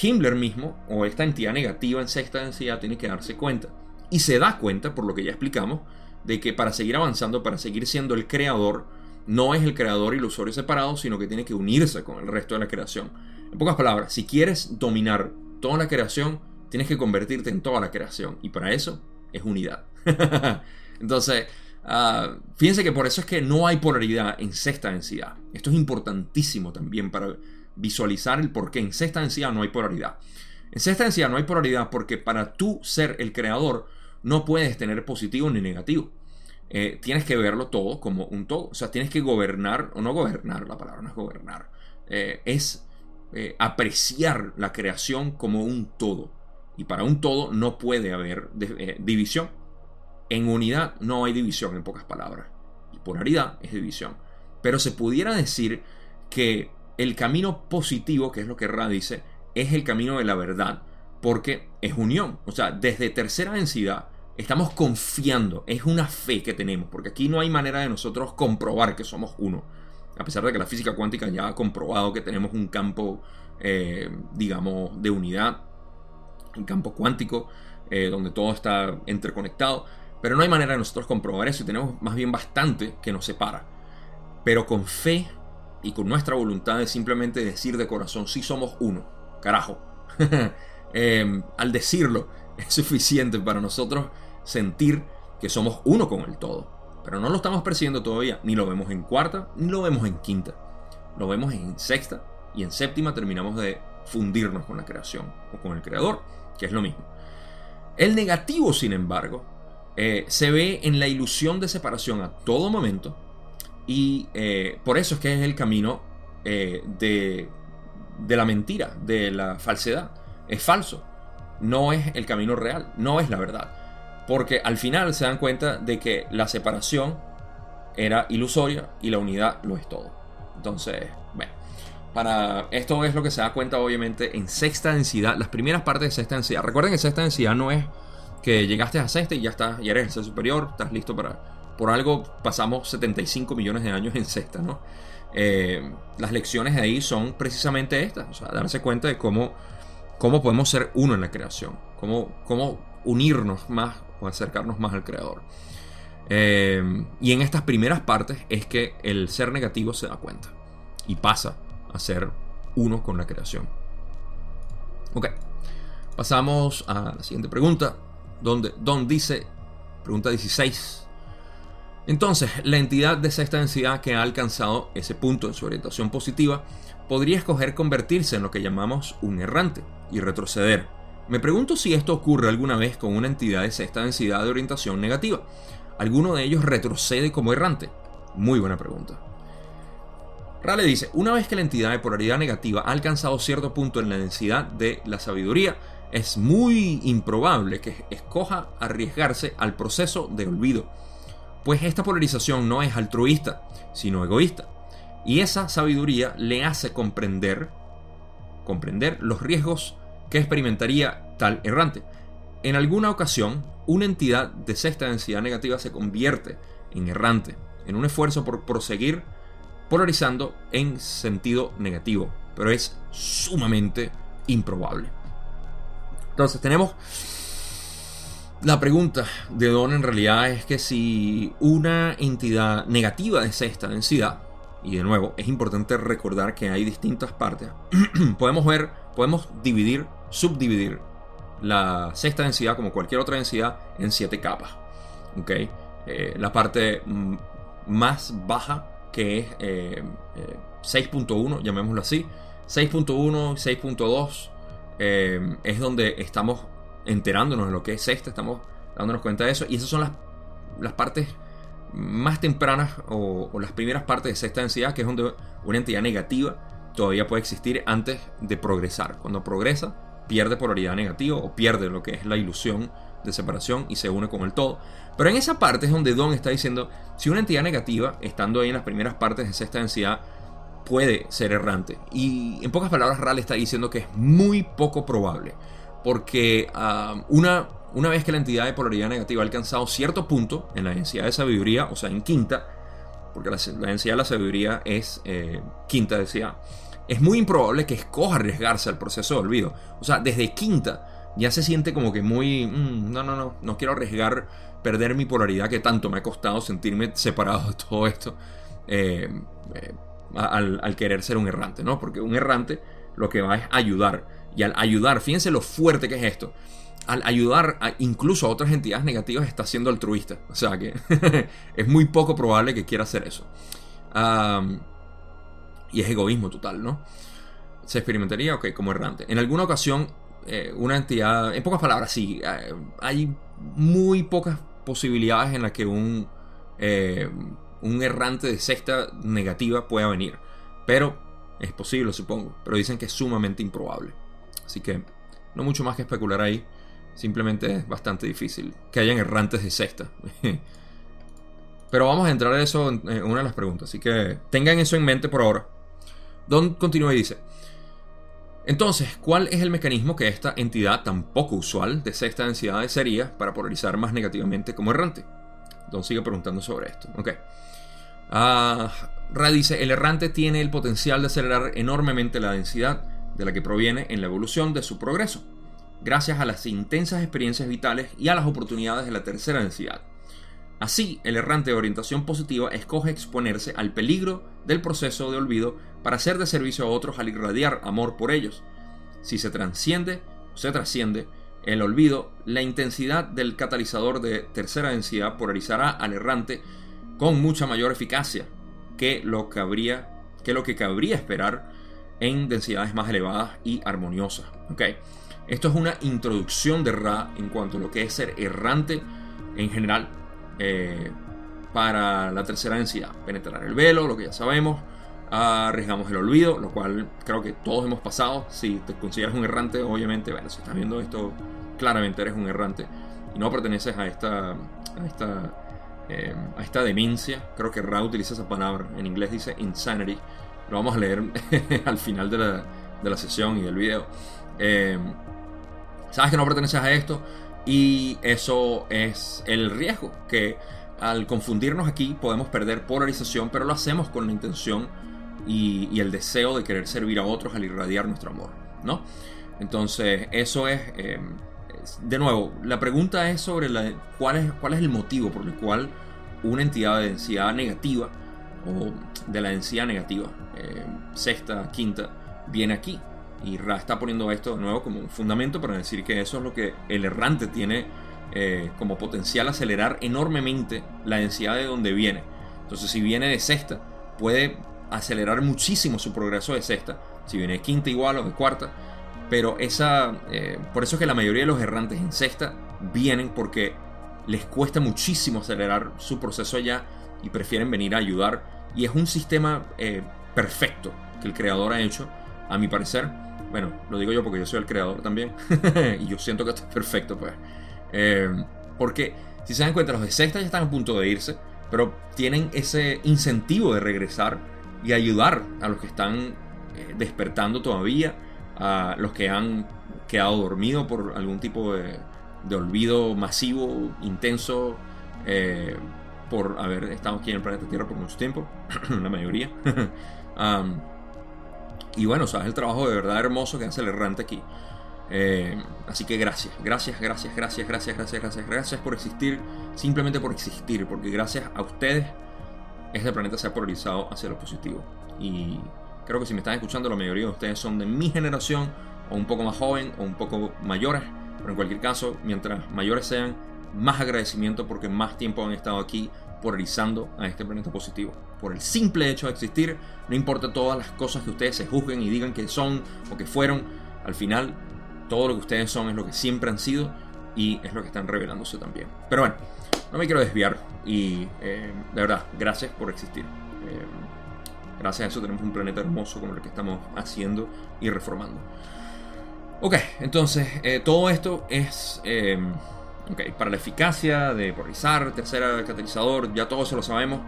Himmler mismo, o esta entidad negativa en sexta densidad, tiene que darse cuenta. Y se da cuenta, por lo que ya explicamos, de que para seguir avanzando, para seguir siendo el creador, no es el creador ilusorio separado, sino que tiene que unirse con el resto de la creación. En pocas palabras, si quieres dominar toda la creación, tienes que convertirte en toda la creación. Y para eso es unidad. Entonces, uh, fíjense que por eso es que no hay polaridad en sexta densidad. Esto es importantísimo también para visualizar el por qué en sexta densidad no hay polaridad. En sexta densidad no hay polaridad porque para tú ser el creador no puedes tener positivo ni negativo. Eh, tienes que verlo todo como un todo. O sea, tienes que gobernar, o no gobernar, la palabra no es gobernar, eh, es eh, apreciar la creación como un todo. Y para un todo no puede haber división. En unidad no hay división, en pocas palabras. Y polaridad es división. Pero se pudiera decir que el camino positivo, que es lo que Ra dice, es el camino de la verdad, porque es unión. O sea, desde tercera densidad estamos confiando, es una fe que tenemos, porque aquí no hay manera de nosotros comprobar que somos uno. A pesar de que la física cuántica ya ha comprobado que tenemos un campo, eh, digamos, de unidad, un campo cuántico, eh, donde todo está interconectado. Pero no hay manera de nosotros comprobar eso y tenemos más bien bastante que nos separa. Pero con fe y con nuestra voluntad de simplemente decir de corazón, sí somos uno, carajo. Eh, al decirlo es suficiente para nosotros sentir que somos uno con el todo. Pero no lo estamos percibiendo todavía, ni lo vemos en cuarta, ni lo vemos en quinta. Lo vemos en sexta y en séptima terminamos de fundirnos con la creación o con el creador, que es lo mismo. El negativo, sin embargo, eh, se ve en la ilusión de separación a todo momento y eh, por eso es que es el camino eh, de la mentira, de la falsedad. Es falso. No es el camino real, no es la verdad. Porque al final se dan cuenta de que la separación era ilusoria y la unidad lo es todo. Entonces, bueno, para esto es lo que se da cuenta obviamente en sexta densidad, las primeras partes de sexta densidad. Recuerden que sexta densidad no es que llegaste a sexta y ya estás, ya eres el ser superior, estás listo para, por algo pasamos 75 millones de años en sexta, ¿no? Eh, las lecciones de ahí son precisamente estas, o sea, darse cuenta de cómo, cómo podemos ser uno en la creación, cómo, cómo unirnos más o acercarnos más al creador. Eh, y en estas primeras partes es que el ser negativo se da cuenta y pasa a ser uno con la creación. Ok, pasamos a la siguiente pregunta, donde Don dice, pregunta 16, entonces, la entidad de sexta densidad que ha alcanzado ese punto en su orientación positiva podría escoger convertirse en lo que llamamos un errante y retroceder. Me pregunto si esto ocurre alguna vez con una entidad de sexta densidad de orientación negativa. ¿Alguno de ellos retrocede como errante? Muy buena pregunta. Rale dice, una vez que la entidad de polaridad negativa ha alcanzado cierto punto en la densidad de la sabiduría, es muy improbable que escoja arriesgarse al proceso de olvido pues esta polarización no es altruista, sino egoísta. Y esa sabiduría le hace comprender, comprender los riesgos que experimentaría tal errante. En alguna ocasión, una entidad de sexta densidad negativa se convierte en errante, en un esfuerzo por proseguir polarizando en sentido negativo, pero es sumamente improbable. Entonces tenemos la pregunta de Don en realidad es que si una entidad negativa de sexta densidad, y de nuevo es importante recordar que hay distintas partes, podemos ver, podemos dividir, subdividir la sexta densidad como cualquier otra densidad en siete capas. ¿okay? Eh, la parte más baja que es 6.1, eh, eh, llamémoslo así, 6.1, 6.2 eh, es donde estamos enterándonos de lo que es sexta, estamos dándonos cuenta de eso. Y esas son las, las partes más tempranas o, las primeras partes de sexta densidad, que es donde una entidad negativa todavía puede existir antes de progresar. Cuando progresa, pierde polaridad negativa o pierde lo que es la ilusión de separación y se une con el todo. Pero en esa parte es donde Don está diciendo, si una entidad negativa, estando ahí en las primeras partes de sexta densidad, puede ser errante. Y en pocas palabras, Ral está diciendo que es muy poco probable. Porque ah, una una vez que la entidad de polaridad negativa ha alcanzado cierto punto en la densidad de sabiduría, o sea, en quinta, porque la, densidad de la sabiduría es eh, quinta densidad, es muy improbable que escoja arriesgarse al proceso de olvido. O sea, desde quinta ya se siente como que muy, mm, no, no, no, no quiero arriesgar perder mi polaridad que tanto me ha costado sentirme separado de todo esto eh, eh, al, al querer ser un errante, ¿no? Porque un errante lo que va es ayudar. Y al ayudar, fíjense lo fuerte que es esto al ayudar incluso a otras entidades negativas está siendo altruista. O sea que es muy poco probable que quiera hacer eso. Y es egoísmo total, ¿no? Se experimentaría, ok, como errante. En alguna ocasión, eh, una entidad, en pocas palabras, sí, eh, hay muy pocas posibilidades en las que un, eh, un errante de sexta negativa pueda venir. Pero es posible, supongo. Pero dicen que es sumamente improbable. Así que no mucho más que especular ahí. Simplemente es bastante difícil que hayan errantes de sexta. Pero vamos a entrar a eso en una de las preguntas, así que tengan eso en mente por ahora. Don continúa y dice, entonces, ¿cuál es el mecanismo que esta entidad tan poco usual de sexta densidad sería para polarizar más negativamente como errante? Don sigue preguntando sobre esto. Ok. Ah, Ra dice, el errante tiene el potencial de acelerar enormemente la densidad de la que proviene en la evolución de su progreso gracias a las intensas experiencias vitales y a las oportunidades de la tercera densidad. Así, el errante de orientación positiva escoge exponerse al peligro del proceso de olvido para ser de servicio a otros al irradiar amor por ellos. Si se transciende se trasciende el olvido, la intensidad del catalizador de tercera densidad polarizará al errante con mucha mayor eficacia que lo que, habría, que, lo que cabría esperar en densidades más elevadas y armoniosas. Esto es una introducción de Ra en cuanto a lo que es ser errante en general eh, para la tercera densidad. Penetrar el velo, lo que ya sabemos. Arriesgamos el olvido, lo cual creo que todos hemos pasado. Si te consideras un errante, obviamente, bueno, si estás viendo esto, claramente eres un errante y no perteneces a esta, a esta, eh, a esta demencia. Creo que Ra utiliza esa palabra. En inglés dice insanity. Lo vamos a leer al final de la, de la sesión y del video. Eh, sabes que no perteneces a esto y eso es el riesgo, que al confundirnos aquí podemos perder polarización, pero lo hacemos con la intención y, el deseo de querer servir a otros al irradiar nuestro amor, ¿no? Entonces, eso es, em, de nuevo, la pregunta es sobre la, cuál, es, cuál es el motivo por el cual una entidad de densidad negativa o de la densidad negativa, em, sexta, quinta, viene aquí. Y Ra está poniendo esto de nuevo como un fundamento para decir que eso es lo que el errante tiene eh, como potencial acelerar enormemente la densidad de donde viene. Entonces, si viene de sexta, puede acelerar muchísimo su progreso de sexta. Si viene de quinta igual o de cuarta. Pero esa. Eh, por eso es que la mayoría de los errantes en sexta vienen porque les cuesta muchísimo acelerar su proceso allá y prefieren venir a ayudar. Y es un sistema eh, perfecto que el creador ha hecho, a mi parecer bueno, lo digo yo porque yo soy el creador también. y yo siento que esto es perfecto, pues. Eh, porque, si se dan cuenta, los de sexta ya están a punto de irse, pero tienen ese incentivo de regresar y ayudar a los que están eh, despertando todavía, a los que han quedado dormidos por algún tipo de, olvido masivo, intenso, eh, por haber estado aquí en el planeta Tierra por mucho tiempo, la mayoría. Y bueno, sabes el trabajo de verdad hermoso que hace el errante aquí. Eh, así que gracias, gracias, gracias, gracias, gracias, gracias, gracias, gracias por existir, simplemente por existir, porque gracias a ustedes este planeta se ha polarizado hacia lo positivo. Y creo que si me están escuchando, la mayoría de ustedes son de mi generación, o un poco más joven, o un poco mayores, pero en cualquier caso, mientras mayores sean, más agradecimiento porque más tiempo han estado aquí polarizando a este planeta positivo. Por el simple hecho de existir, no importa todas las cosas que ustedes se juzguen y digan que son o que fueron, al final todo lo que ustedes son es lo que siempre han sido y es lo que están revelándose también. Pero bueno, no me quiero desviar y eh, de verdad, gracias por existir. Eh, gracias a eso tenemos un planeta hermoso como el que estamos haciendo y reformando. Ok, entonces eh, todo esto es para la eficacia de polarizar, tercera catalizador, ya todo eso lo sabemos.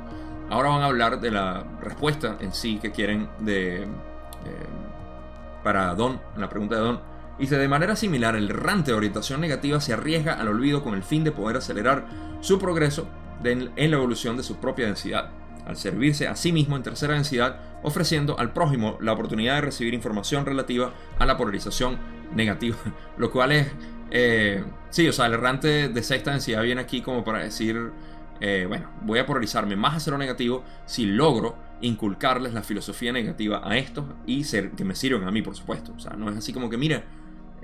Ahora van a hablar de la respuesta en sí que quieren de para Don, la pregunta de Don Dice, de manera similar, el errante de orientación negativa se arriesga al olvido con el fin de poder acelerar su progreso en la evolución de su propia densidad, al servirse a sí mismo en tercera densidad, ofreciendo al prójimo la oportunidad de recibir información relativa a la polarización negativa, lo cual es, eh, sí, o sea, el errante de sexta densidad viene aquí como para decir, eh, bueno, voy a polarizarme más hacia lo negativo si logro inculcarles la filosofía negativa a estos y ser, que me sirvan a mí, por supuesto. O sea, no es así como que, mira,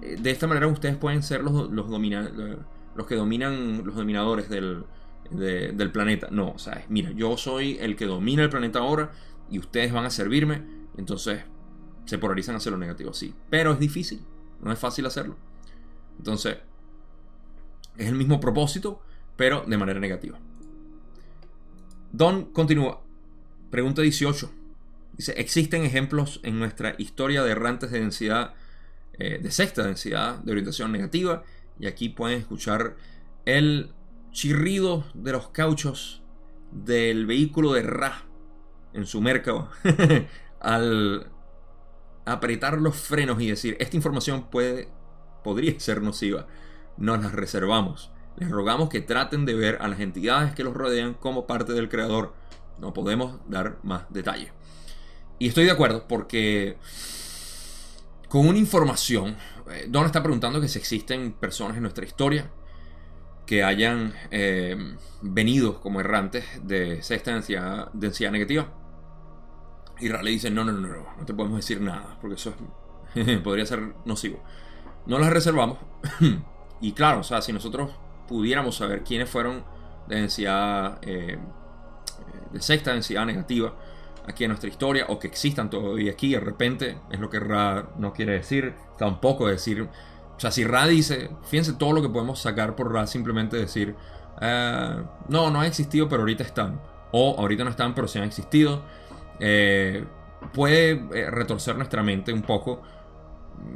eh, de esta manera ustedes pueden ser los, los, los que dominan, los dominadores del, del planeta. No, o sea, mira, yo soy el que domina el planeta ahora y ustedes van a servirme. Entonces se polarizan hacia lo negativo, sí. Pero es difícil, no es fácil hacerlo. Entonces, es el mismo propósito, pero de manera negativa. Don continúa. Pregunta 18. Dice, ¿existen ejemplos en nuestra historia de errantes de densidad eh, de sexta densidad de orientación negativa. Y aquí pueden escuchar el chirrido de los cauchos del vehículo de Ra en su mercado al apretar los frenos y decir, esta información puede, podría ser nociva. Nos las reservamos. Les rogamos que traten de ver a las entidades que los rodean como parte del creador. No podemos dar más detalle. Y estoy de acuerdo porque con una información. Eh, Don está preguntando que si existen personas en nuestra historia que hayan eh, venido como errantes de sexta densidad, densidad negativa. Y Ra le dice, no, no, no, no, no te podemos decir nada, porque eso podría ser nocivo. No las reservamos. y claro, o sea, si nosotros pudiéramos saber quiénes fueron de densidad, eh, de sexta densidad negativa, aquí en nuestra historia o que existan todavía aquí de repente, es lo que Ra no quiere decir, tampoco decir, o sea, si Ra dice, fíjense todo lo que podemos sacar por Ra, simplemente decir, eh, no, no ha existido, pero ahorita están, o ahorita no están, pero sí han existido, eh, puede eh, retorcer nuestra mente un poco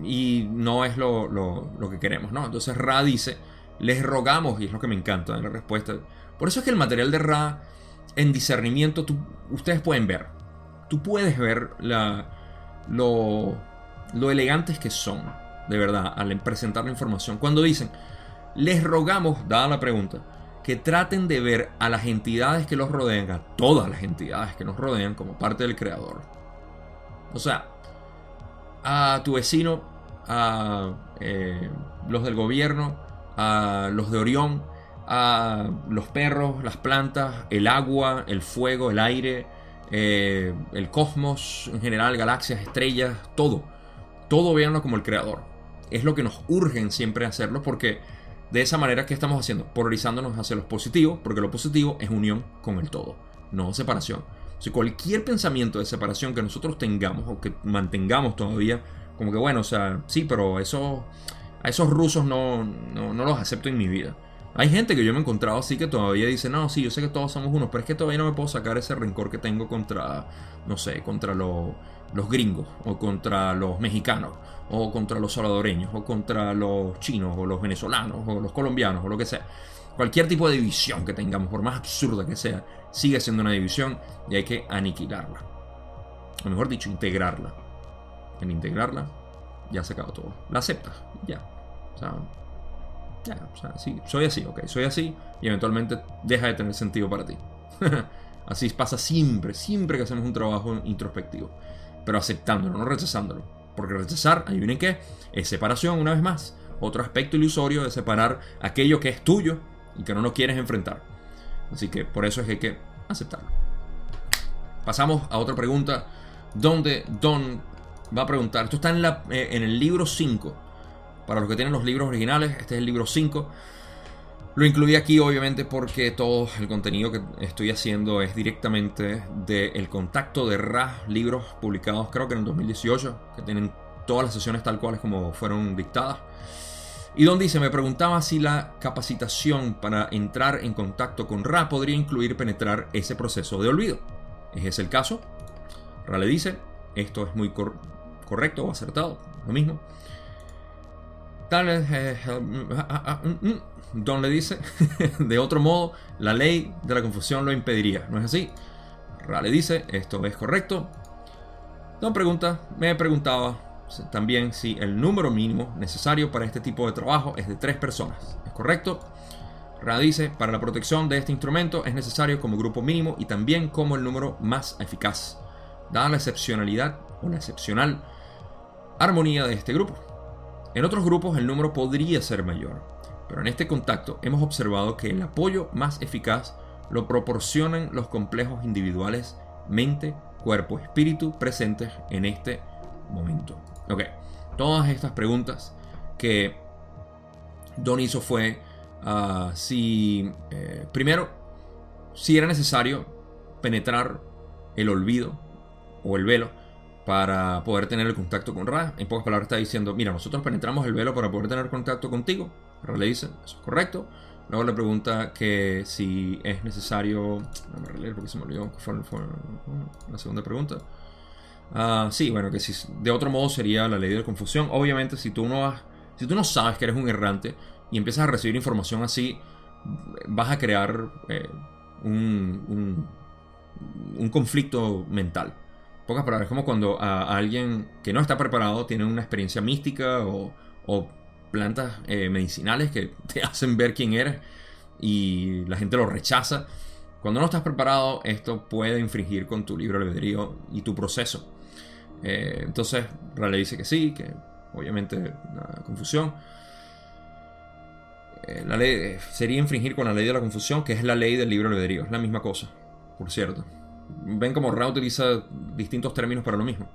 y no es lo, lo, que queremos, ¿no? Entonces Ra dice, les rogamos, y es lo que me encanta en la respuesta, por eso es que el material de Ra en discernimiento ustedes pueden ver tú puedes ver la, lo, lo elegantes que son, de verdad, al presentar la información. Cuando dicen, les rogamos, dada la pregunta, que traten de ver a las entidades que los rodean, a todas las entidades que nos rodean como parte del creador. O sea, a tu vecino, a eh, los del gobierno, a los de Orión, a los perros, las plantas, el agua, el fuego, el aire, eh, el cosmos en general, galaxias, estrellas, todo. Todo véanlo como el creador. Es lo que nos urgen siempre hacerlo porque de esa manera que estamos haciendo, polarizándonos hacia lo positivo, porque lo positivo es unión con el todo, no separación. Si cualquier pensamiento de separación que nosotros tengamos o que mantengamos todavía, como que bueno, o sea, sí, pero eso, a esos rusos no, no, no los acepto en mi vida. Hay gente que yo me he encontrado así que todavía dice, no, sí, yo sé que todos somos unos, pero es que todavía no me puedo sacar ese rencor que tengo contra, no sé, contra los gringos, o contra los mexicanos, o contra los salvadoreños, o contra los chinos, o los venezolanos, o los colombianos, o lo que sea. Cualquier tipo de división que tengamos, por más absurda que sea, sigue siendo una división y hay que aniquilarla. O mejor dicho, integrarla. En integrarla, ya se acabó todo. La aceptas, ya. O sea, o sea, sí, soy así, ok, soy así y eventualmente deja de tener sentido para ti. así pasa siempre, siempre que hacemos un trabajo introspectivo. Pero aceptándolo, no rechazándolo. Porque rechazar, adivinen qué, es separación una vez más. Otro aspecto ilusorio de separar aquello que es tuyo y que no lo quieres enfrentar. Así que por eso es que hay que aceptarlo. Pasamos a otra pregunta donde Don va a preguntar, esto está en, la, eh, el libro 5 para los que tienen los libros originales, este es el libro 5. Lo incluí aquí obviamente porque todo el contenido que estoy haciendo es directamente del contacto de RA, libros publicados creo que en el 2018, que tienen todas las sesiones tal cual como fueron dictadas. Y Don dice, me preguntaba si la capacitación para entrar en contacto con Ra podría incluir penetrar ese proceso de olvido. ¿Es el caso? Ra le dice, esto es muy correcto o acertado, lo mismo. Tal vez... Eh, mm, mm, Don le dice, de otro modo, la ley de la confusión lo impediría, ¿no es así? Ra le dice, esto es correcto. Don pregunta, me preguntaba también si el número mínimo necesario para este tipo de trabajo es de tres personas. ¿Es correcto? Ra dice, para la protección de este instrumento es necesario como grupo mínimo y también como el número más eficaz, dada la excepcionalidad o la excepcional armonía de este grupo. En otros grupos el número podría ser mayor, pero en este contacto hemos observado que el apoyo más eficaz lo proporcionan los complejos individuales mente, cuerpo, espíritu presentes en este momento. Ok, todas estas preguntas que Don hizo fue ah, si, eh, primero, si era necesario penetrar el olvido o el velo para poder tener el contacto con Ra. En pocas palabras está diciendo, mira, nosotros penetramos el velo para poder tener contacto contigo. Ra le dice, eso es correcto. Luego le pregunta que si es necesario... No me porque se me olvidó. La segunda pregunta. Ah, sí, bueno, que si de otro modo sería la ley de la confusión. Obviamente, si tú no si tú no sabes que eres un errante y empiezas a recibir información así, vas a crear eh, un, un, conflicto mental. Pocas palabras, como cuando a, alguien que no está preparado tiene una experiencia mística o, plantas eh, medicinales que te hacen ver quién eres y la gente lo rechaza. Cuando no estás preparado, esto puede infringir con tu libro albedrío y tu proceso. Eh, entonces Raleigh dice que sí, que obviamente una confusión. Eh, la ley eh, sería infringir con la ley de la confusión, que es la ley del libro albedrío. Es la misma cosa, por cierto. Ven como Ra utiliza distintos términos para lo mismo.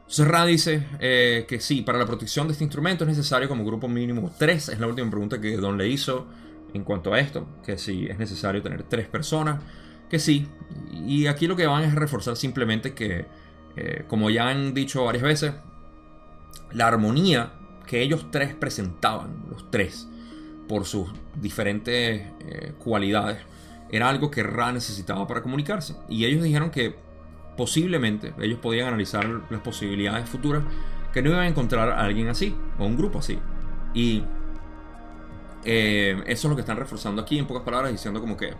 Entonces Ra dice que sí, para la protección de este instrumento es necesario como grupo mínimo 3. Es la última pregunta que Don le hizo en cuanto a esto. Que sí, es necesario tener tres personas. Que sí. Y aquí lo que van es reforzar simplemente que eh, como ya han dicho varias veces, la armonía que ellos tres presentaban, los tres, por sus diferentes eh, cualidades, era algo que Ra necesitaba para comunicarse. Y ellos dijeron que posiblemente ellos podían analizar las posibilidades futuras que no iban a encontrar a alguien así, o un grupo así. Y eh, eso es lo que están reforzando aquí, en pocas palabras, diciendo como que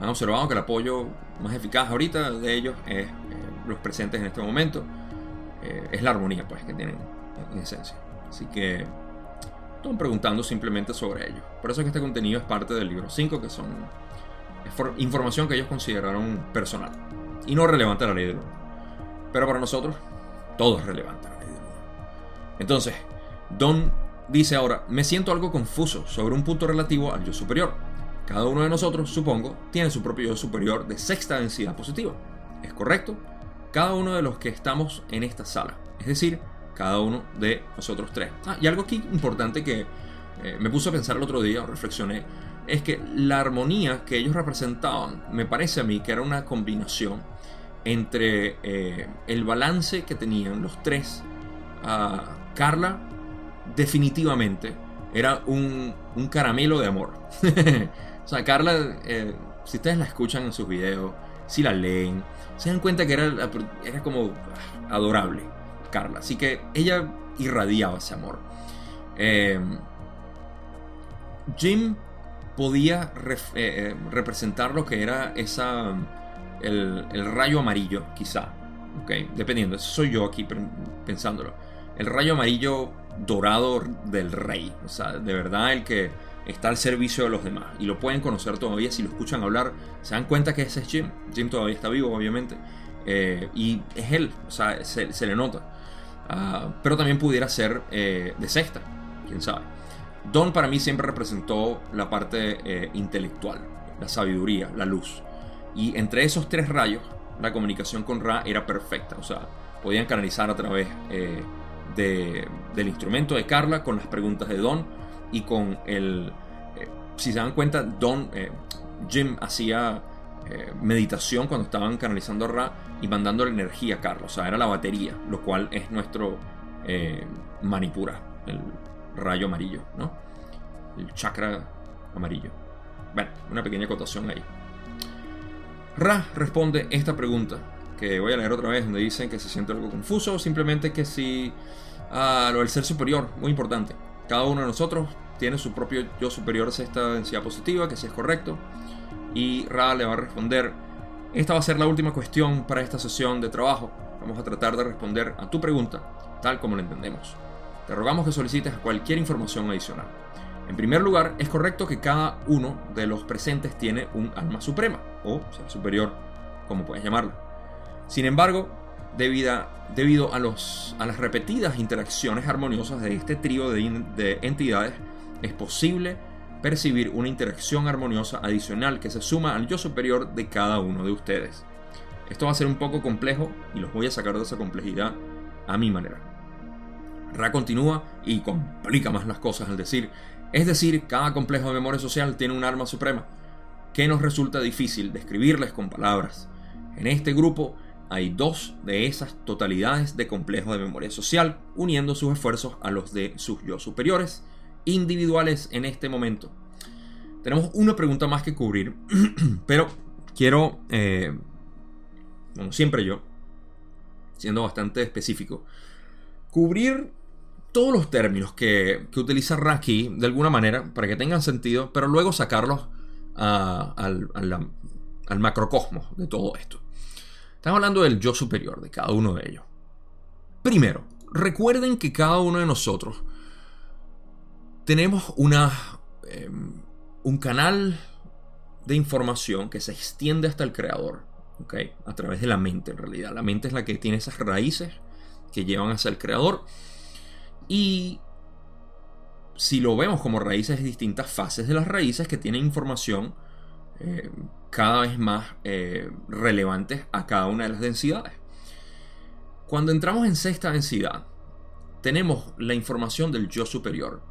han observado que el apoyo más eficaz ahorita de ellos es los presentes en este momento, eh, es la armonía pues que tienen en esencia. Así que están preguntando simplemente sobre ello. Por eso es que este contenido es parte del libro 5, que son información que ellos consideraron personal y no relevante a la ley del uno. Pero para nosotros, todo es relevante a la ley del uno. Entonces, Don dice ahora, me siento algo confuso sobre un punto relativo al yo superior. Cada uno de nosotros, supongo, tiene su propio yo superior de sexta densidad positiva. ¿Es correcto? Cada uno de los que estamos en esta sala. Es decir, cada uno de nosotros tres. Ah, y algo aquí importante que eh, me puse a pensar el otro día, reflexioné, es que la armonía que ellos representaban, me parece a mí que era una combinación entre eh, el balance que tenían los tres. Uh, Carla, definitivamente, era un, un caramelo de amor. o sea, Carla, eh, si ustedes la escuchan en sus videos, si la leen, se dan cuenta que era, era como adorable Carla. Así que ella irradiaba ese amor. Eh, Jim podía eh, eh, representar lo que era esa el, rayo amarillo, quizá. Okay, dependiendo, eso soy yo aquí pensándolo. El rayo amarillo dorado del rey. O sea, de verdad el que está al servicio de los demás. Y lo pueden conocer todavía si lo escuchan hablar. Se dan cuenta que ese es Jim. Jim todavía está vivo, obviamente. Eh, y es él, o sea, se, le nota. Ah, pero también pudiera ser eh, de sexta, quién sabe. Don para mí siempre representó la parte eh, intelectual, la sabiduría, la luz. Y entre esos tres rayos, la comunicación con Ra era perfecta. O sea, podían canalizar a través del instrumento de Carla con las preguntas de Don y con el... Eh, si se dan cuenta, Don, eh, Jim hacía eh, meditación cuando estaban canalizando Ra y mandando la energía a Carlos. O sea, era la batería, lo cual es nuestro Manipura, el rayo amarillo, ¿no? El chakra amarillo. Bueno, una pequeña acotación ahí. Ra responde esta pregunta, que voy a leer otra vez, donde dicen que se siente algo confuso, simplemente que si a lo del ser superior, muy importante. Cada uno de nosotros tiene su propio yo superior a esta densidad positiva, que si es correcto. Y Ra le va a responder, esta va a ser la última cuestión para esta sesión de trabajo. Vamos a tratar de responder a tu pregunta, tal como la entendemos. Te rogamos que solicites cualquier información adicional. En primer lugar, es correcto que cada uno de los presentes tiene un alma suprema, o superior, como puedes llamarlo. Sin embargo, debido a, los, a las repetidas interacciones armoniosas de este trío de, de entidades, es posible percibir una interacción armoniosa adicional que se suma al yo superior de cada uno de ustedes. Esto va a ser un poco complejo y los voy a sacar de esa complejidad a mi manera. Ra continúa y complica más las cosas al decir, es decir, cada complejo de memoria social tiene un arma suprema, que nos resulta difícil describirles con palabras. En este grupo hay dos de esas totalidades de complejo de memoria social, uniendo sus esfuerzos a los de sus yo superiores, individuales en este momento. Tenemos una pregunta más que cubrir, pero quiero, eh, como siempre yo, siendo bastante específico, cubrir todos los términos que, utiliza Raki de alguna manera para que tengan sentido, pero luego sacarlos al, al macrocosmos de todo esto. Estamos hablando del yo superior de cada uno de ellos. Primero, recuerden que cada uno de nosotros tenemos una, em, un canal de información que se extiende hasta el creador, a través de la mente en realidad. La mente es la que tiene esas raíces que llevan hacia el creador. Y si lo vemos como raíces, distintas fases de las raíces que tienen información eh, cada vez más eh, relevantes a cada una de las densidades. Cuando entramos en sexta densidad, tenemos la información del yo superior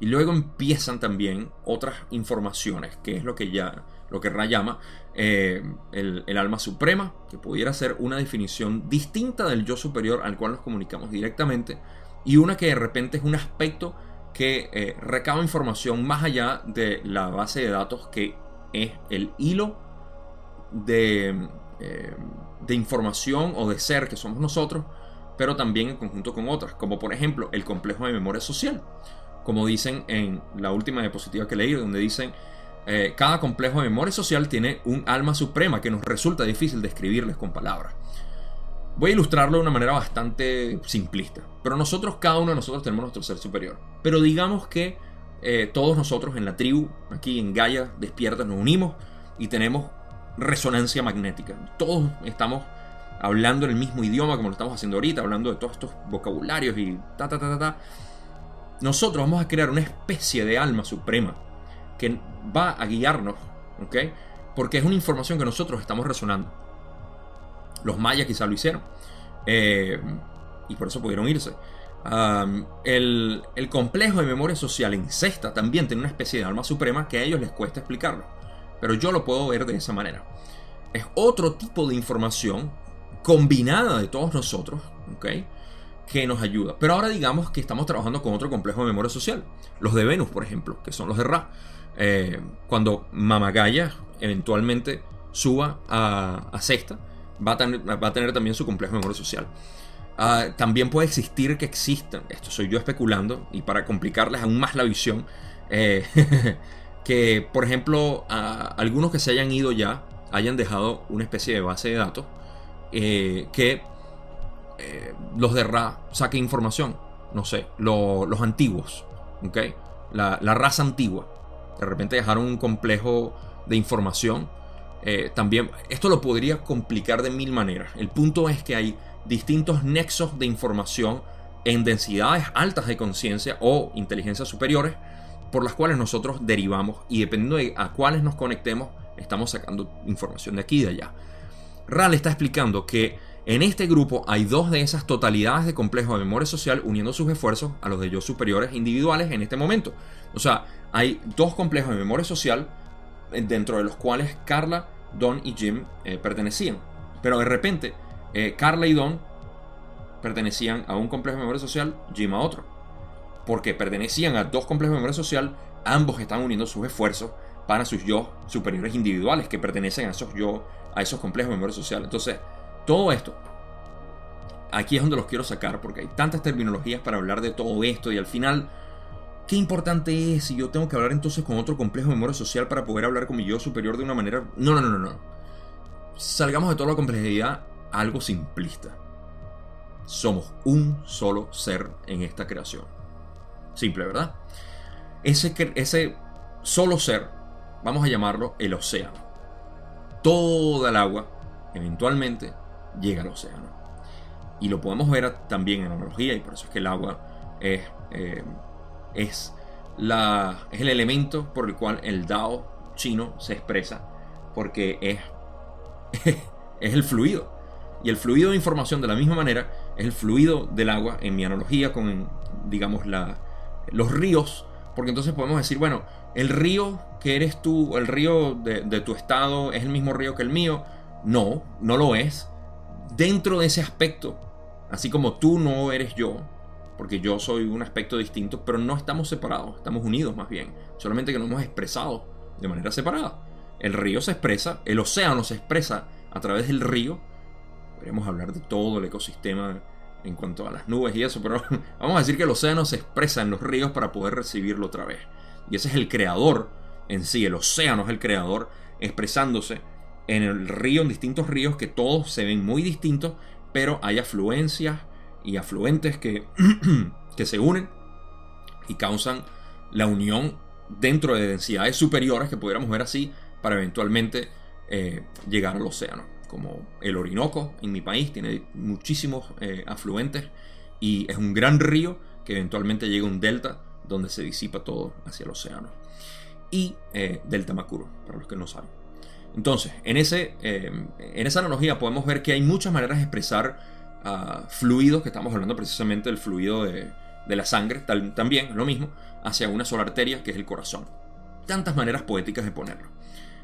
y luego empiezan también otras informaciones, que es lo que ya lo que Ra llama eh, el, alma suprema, que pudiera ser una definición distinta del yo superior al cual nos comunicamos directamente, y una que de repente es un aspecto que eh, recaba información más allá de la base de datos que es el hilo de, eh, de información o de ser que somos nosotros, pero también en conjunto con otras, como por ejemplo el complejo de memoria social como dicen en la última diapositiva que leí, donde dicen, eh, cada complejo de memoria social tiene un alma suprema que nos resulta difícil describirles con palabras. Voy a ilustrarlo de una manera bastante simplista, pero nosotros, cada uno de nosotros tenemos nuestro ser superior. Pero digamos que eh, todos nosotros en la tribu, aquí en Gaia, despierta, nos unimos y tenemos resonancia magnética. Todos estamos hablando en el mismo idioma como lo estamos haciendo ahorita, hablando de todos estos vocabularios y ta ta ta ta ta nosotros vamos a crear una especie de alma suprema que va a guiarnos, ¿ok? Porque es una información que nosotros estamos resonando. Los mayas quizá lo hicieron. Eh, y por eso pudieron irse. el, el, complejo de memoria social en Cesta también tiene una especie de alma suprema que a ellos les cuesta explicarlo. Pero yo lo puedo ver de esa manera. Es otro tipo de información combinada de todos nosotros, ¿ok? Que nos ayuda. Pero ahora digamos que estamos trabajando con otro complejo de memoria social. Los de Venus, por ejemplo, que son los de Ra. Eh, cuando Mamagaya eventualmente suba a, Sexta, va a, tener, va a, tener, también su complejo de memoria social. Ah, también puede existir que existan, esto soy yo especulando, y para complicarles aún más la visión, eh, que por ejemplo algunos que se hayan ido ya hayan dejado una especie de base de datos eh, que eh, los de Ra saquen información. No sé, los antiguos, ¿ok? La, raza antigua. De repente dejaron un complejo de información. Eh, también, esto lo podría complicar de mil maneras. El punto es que hay distintos nexos de información en densidades altas de conciencia o inteligencia superiores por las cuales nosotros derivamos y dependiendo de a cuáles nos conectemos, estamos sacando información de aquí y de allá. Ra le está explicando que en este grupo hay dos de esas totalidades de complejo de memoria social uniendo sus esfuerzos a los de yo superiores individuales en este momento. O sea, hay dos complejos de memoria social eh, dentro de los cuales Carla, Don y Jim eh, pertenecían. Pero de repente, eh, Carla y Don pertenecían a un complejo de memoria social, Jim a otro. Porque pertenecían a dos complejos de memoria social, ambos están uniendo sus esfuerzos para sus yo superiores individuales que pertenecen a esos yo, a esos complejos de memoria social. Entonces, todo esto, aquí es donde los quiero sacar porque hay tantas terminologías para hablar de todo esto y al final, ¿qué importante es si yo tengo que hablar entonces con otro complejo de memoria social para poder hablar con mi yo superior de una manera... No, no, no, no, no. Salgamos de toda la complejidad a algo simplista. Somos un solo ser en esta creación. Simple, ¿verdad? Ese, ese solo ser, vamos a llamarlo el océano. Toda el agua, eventualmente, llega al océano. Y lo podemos ver también en analogía, y por eso es que el agua es, eh, es, la, es el elemento por el cual el Dao chino se expresa, porque es, es el fluido. Y el fluido de información, de la misma manera, es el fluido del agua, en mi analogía con, digamos, la, los ríos, porque entonces podemos decir, bueno, el río que eres tú, el río de, de tu estado, es el mismo río que el mío. No, no lo es. Dentro de ese aspecto, así como tú no eres yo, porque yo soy un aspecto distinto, pero no estamos separados, estamos unidos más bien, solamente que nos hemos expresado de manera separada. El río se expresa, el océano se expresa a través del río. Podríamos hablar de todo el ecosistema en cuanto a las nubes y eso, pero vamos a decir que el océano se expresa en los ríos para poder recibirlo otra vez. Y ese es el creador en sí, el océano es el creador expresándose en el río, en distintos ríos que todos se ven muy distintos, pero hay afluencias y afluentes que, que se unen y causan la unión dentro de densidades superiores que pudiéramos ver así para eventualmente eh, llegar al océano. Como el Orinoco en mi país tiene muchísimos eh, afluentes y es un gran río que eventualmente llega a un delta donde se disipa todo hacia el océano. Y eh, delta Macuro, para los que no saben. Entonces, en, ese, en esa analogía podemos ver que hay muchas maneras de expresar uh, fluidos, que estamos hablando precisamente del fluido de, la sangre, también lo mismo, hacia una sola arteria que es el corazón. Tantas maneras poéticas de ponerlo.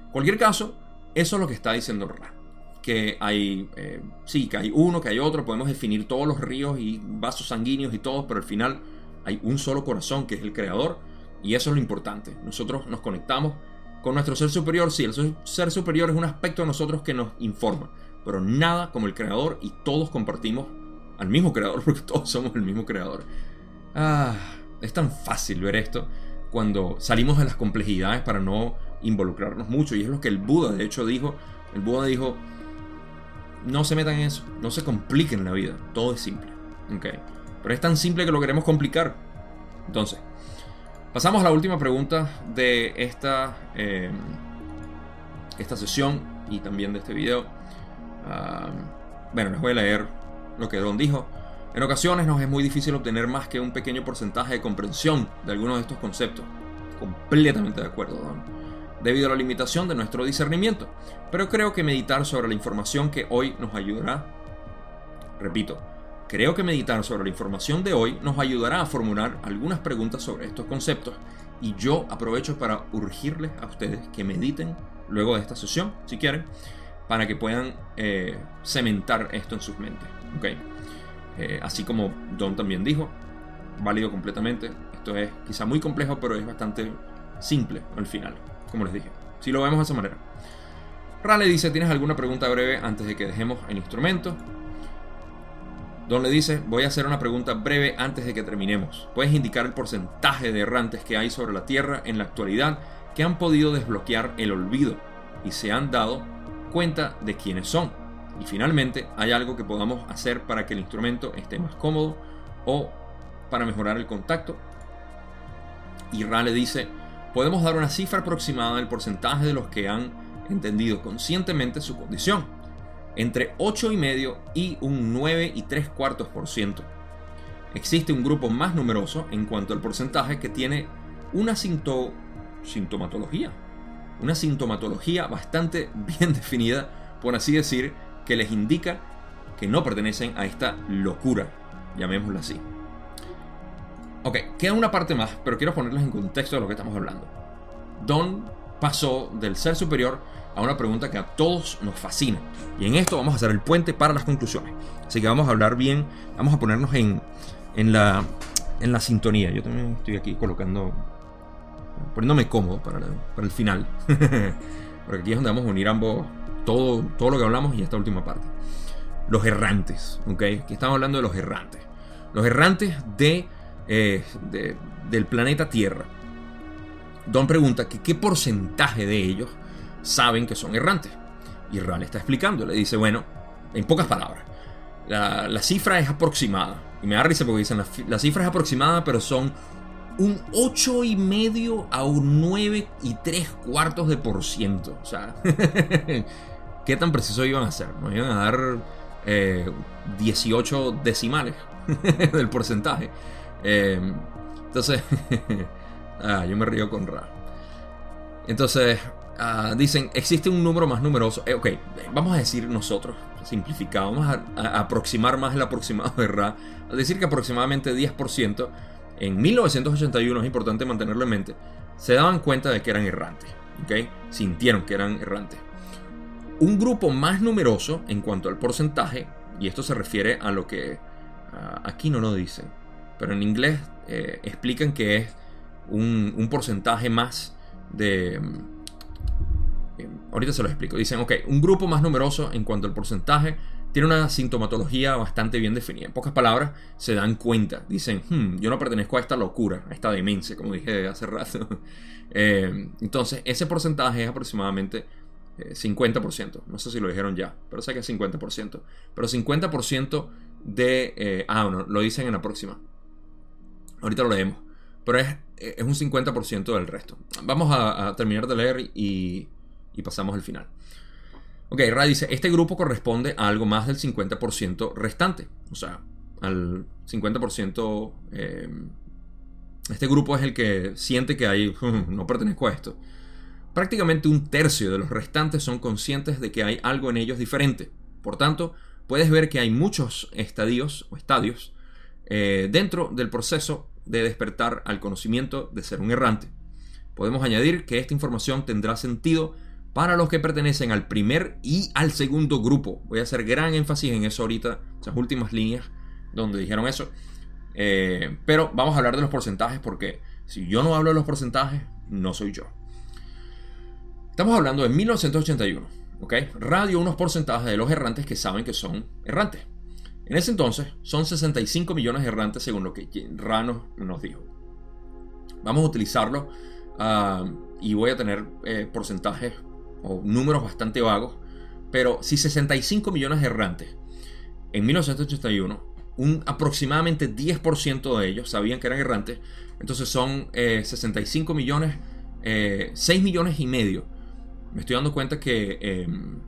En cualquier caso, eso es lo que está diciendo Ra. Que hay, eh, sí, que hay uno, que hay otro, podemos definir todos los ríos y vasos sanguíneos y todos, pero al final hay un solo corazón que es el creador y eso es lo importante. Nosotros nos conectamos con nuestro ser superior, sí, el ser superior es un aspecto de nosotros que nos informa, pero nada como el creador y todos compartimos al mismo creador porque todos somos el mismo creador. Ah, es tan fácil ver esto cuando salimos de las complejidades para no involucrarnos mucho y es lo que el Buda de hecho dijo. El Buda dijo, no se metan en eso, no se compliquen la vida, todo es simple. Okay. Pero es tan simple que lo queremos complicar. Entonces, pasamos a la última pregunta de esta, eh, esta sesión y también de este video. Uh, bueno, les voy a leer lo que Don dijo. En ocasiones nos es muy difícil obtener más que un pequeño porcentaje de comprensión de algunos de estos conceptos. Completamente de acuerdo, Don. Debido a la limitación de nuestro discernimiento. Pero creo que meditar sobre la información que hoy nos ayudará. Repito, creo que meditar sobre la información de hoy nos ayudará a formular algunas preguntas sobre estos conceptos. Y yo aprovecho para urgirles a ustedes que mediten luego de esta sesión, si quieren, para que puedan eh, cementar esto en sus mentes. ¿okay? Eh, así como Don también dijo, válido completamente. Esto es quizá muy complejo, pero es bastante simple al final, como les dije. Si lo vemos de esa manera. Rale dice, ¿tienes alguna pregunta breve antes de que dejemos el instrumento? Don le dice, voy a hacer una pregunta breve antes de que terminemos. ¿Puedes indicar el porcentaje de errantes que hay sobre la Tierra en la actualidad que han podido desbloquear el olvido y se han dado cuenta de quiénes son? Y finalmente, ¿hay algo que podamos hacer para que el instrumento esté más cómodo o para mejorar el contacto? Y Ra le dice, podemos dar una cifra aproximada del porcentaje de los que han entendido conscientemente su condición, entre 8,5 y un 9 y 3 cuartos por ciento. Existe un grupo más numeroso en cuanto al porcentaje que tiene una sintomatología, una sintomatología bastante bien definida, por así decir, que les indica que no pertenecen a esta locura, llamémosla así. Ok, queda una parte más, pero quiero ponerles en contexto de lo que estamos hablando. Don pasó del ser superior a una pregunta que a todos nos fascina. Y en esto vamos a hacer el puente para las conclusiones. Así que vamos a hablar bien, vamos a ponernos en, en, la, en la sintonía. Yo también estoy aquí colocando, poniéndome cómodo para, para el final. Porque aquí es donde vamos a unir ambos, todo, todo lo que hablamos y esta última parte. Los errantes, ¿ok? Aquí estamos hablando de los errantes. Los errantes de, eh, del planeta Tierra. Don pregunta que qué porcentaje de ellos saben que son errantes. Y Ral está explicando, le dice, bueno, en pocas palabras, la, cifra es aproximada. Y me da risa porque dicen, la, cifra es aproximada, pero son un 8,5 a un 9 y 3 cuartos de por ciento. O sea, ¿qué tan preciso iban a hacer? Nos iban a dar 18 eh, decimales del porcentaje. Eh, entonces, ah, yo me río con Ra. Entonces, ah, dicen, existe un número más numeroso. Eh, ok, vamos a decir nosotros, simplificado, vamos a, aproximar más el aproximado de Ra. Decir que aproximadamente 10%, en 1981, es importante mantenerlo en mente, se daban cuenta de que eran errantes. ¿ok? Sintieron que eran errantes. Un grupo más numeroso en cuanto al porcentaje, y esto se refiere a lo que aquí no lo dicen, pero en inglés eh, explican que es un, porcentaje más de... Eh, ahorita se lo explico. Dicen, ok, un grupo más numeroso en cuanto al porcentaje tiene una sintomatología bastante bien definida. En pocas palabras, se dan cuenta. Dicen, hmm, yo no pertenezco a esta locura, a esta demencia, como dije hace rato. Eh, entonces, ese porcentaje es aproximadamente 50%. No sé si lo dijeron ya, pero sé que es 50%. Pero 50% de... Eh, ah, no, lo dicen en la próxima. Ahorita lo leemos. Pero es, es un 50% del resto. Vamos a, terminar de leer y, y pasamos al final. Ok, Ra dice, este grupo corresponde a algo más del 50% restante. O sea, al 50%... Eh, este grupo es el que siente que hay, no pertenezco a esto. Prácticamente un tercio de los restantes son conscientes de que hay algo en ellos diferente. Por tanto, puedes ver que hay muchos estadios o estadios eh, dentro del proceso de despertar al conocimiento de ser un errante. Podemos añadir que esta información tendrá sentido para los que pertenecen al primer y al segundo grupo. Voy a hacer gran énfasis en eso ahorita, esas últimas líneas donde dijeron eso. Eh, pero vamos a hablar de los porcentajes porque si yo no hablo de los porcentajes, no soy yo. Estamos hablando de 1981. Radio unos porcentajes de los errantes que saben que son errantes. En ese entonces son 65 millones de errantes según lo que Rano nos dijo. Vamos a utilizarlo ah, y voy a tener eh, porcentajes o números bastante vagos. Pero si 65 millones de errantes en 1981, un aproximadamente 10% de ellos sabían que eran errantes, entonces son 65 eh, millones, 6 eh, millones y medio me estoy dando cuenta que em,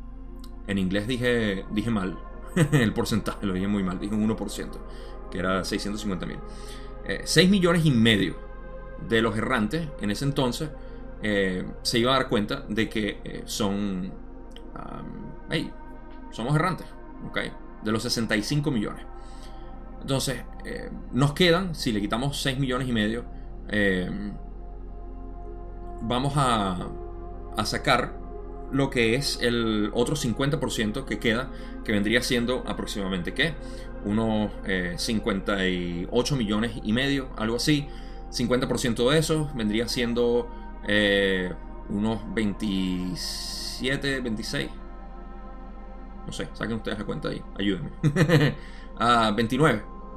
en inglés dije, dije mal el porcentaje, lo dije muy mal, dije un 1%, que era 650 mil. 6 eh, millones y medio de los errantes en ese entonces eh, se iba a dar cuenta de que eh, son. hey, somos errantes. De los 65 millones. Entonces, nos quedan, si le quitamos 6 millones y medio, vamos a a sacar lo que es el otro 50% que queda, que vendría siendo aproximadamente, ¿qué? Unos 58 eh, millones y medio, algo así. 50% de eso vendría siendo eh, unos 27, 26. No sé, saquen ustedes la cuenta ahí, ayúdenme. 29, ah,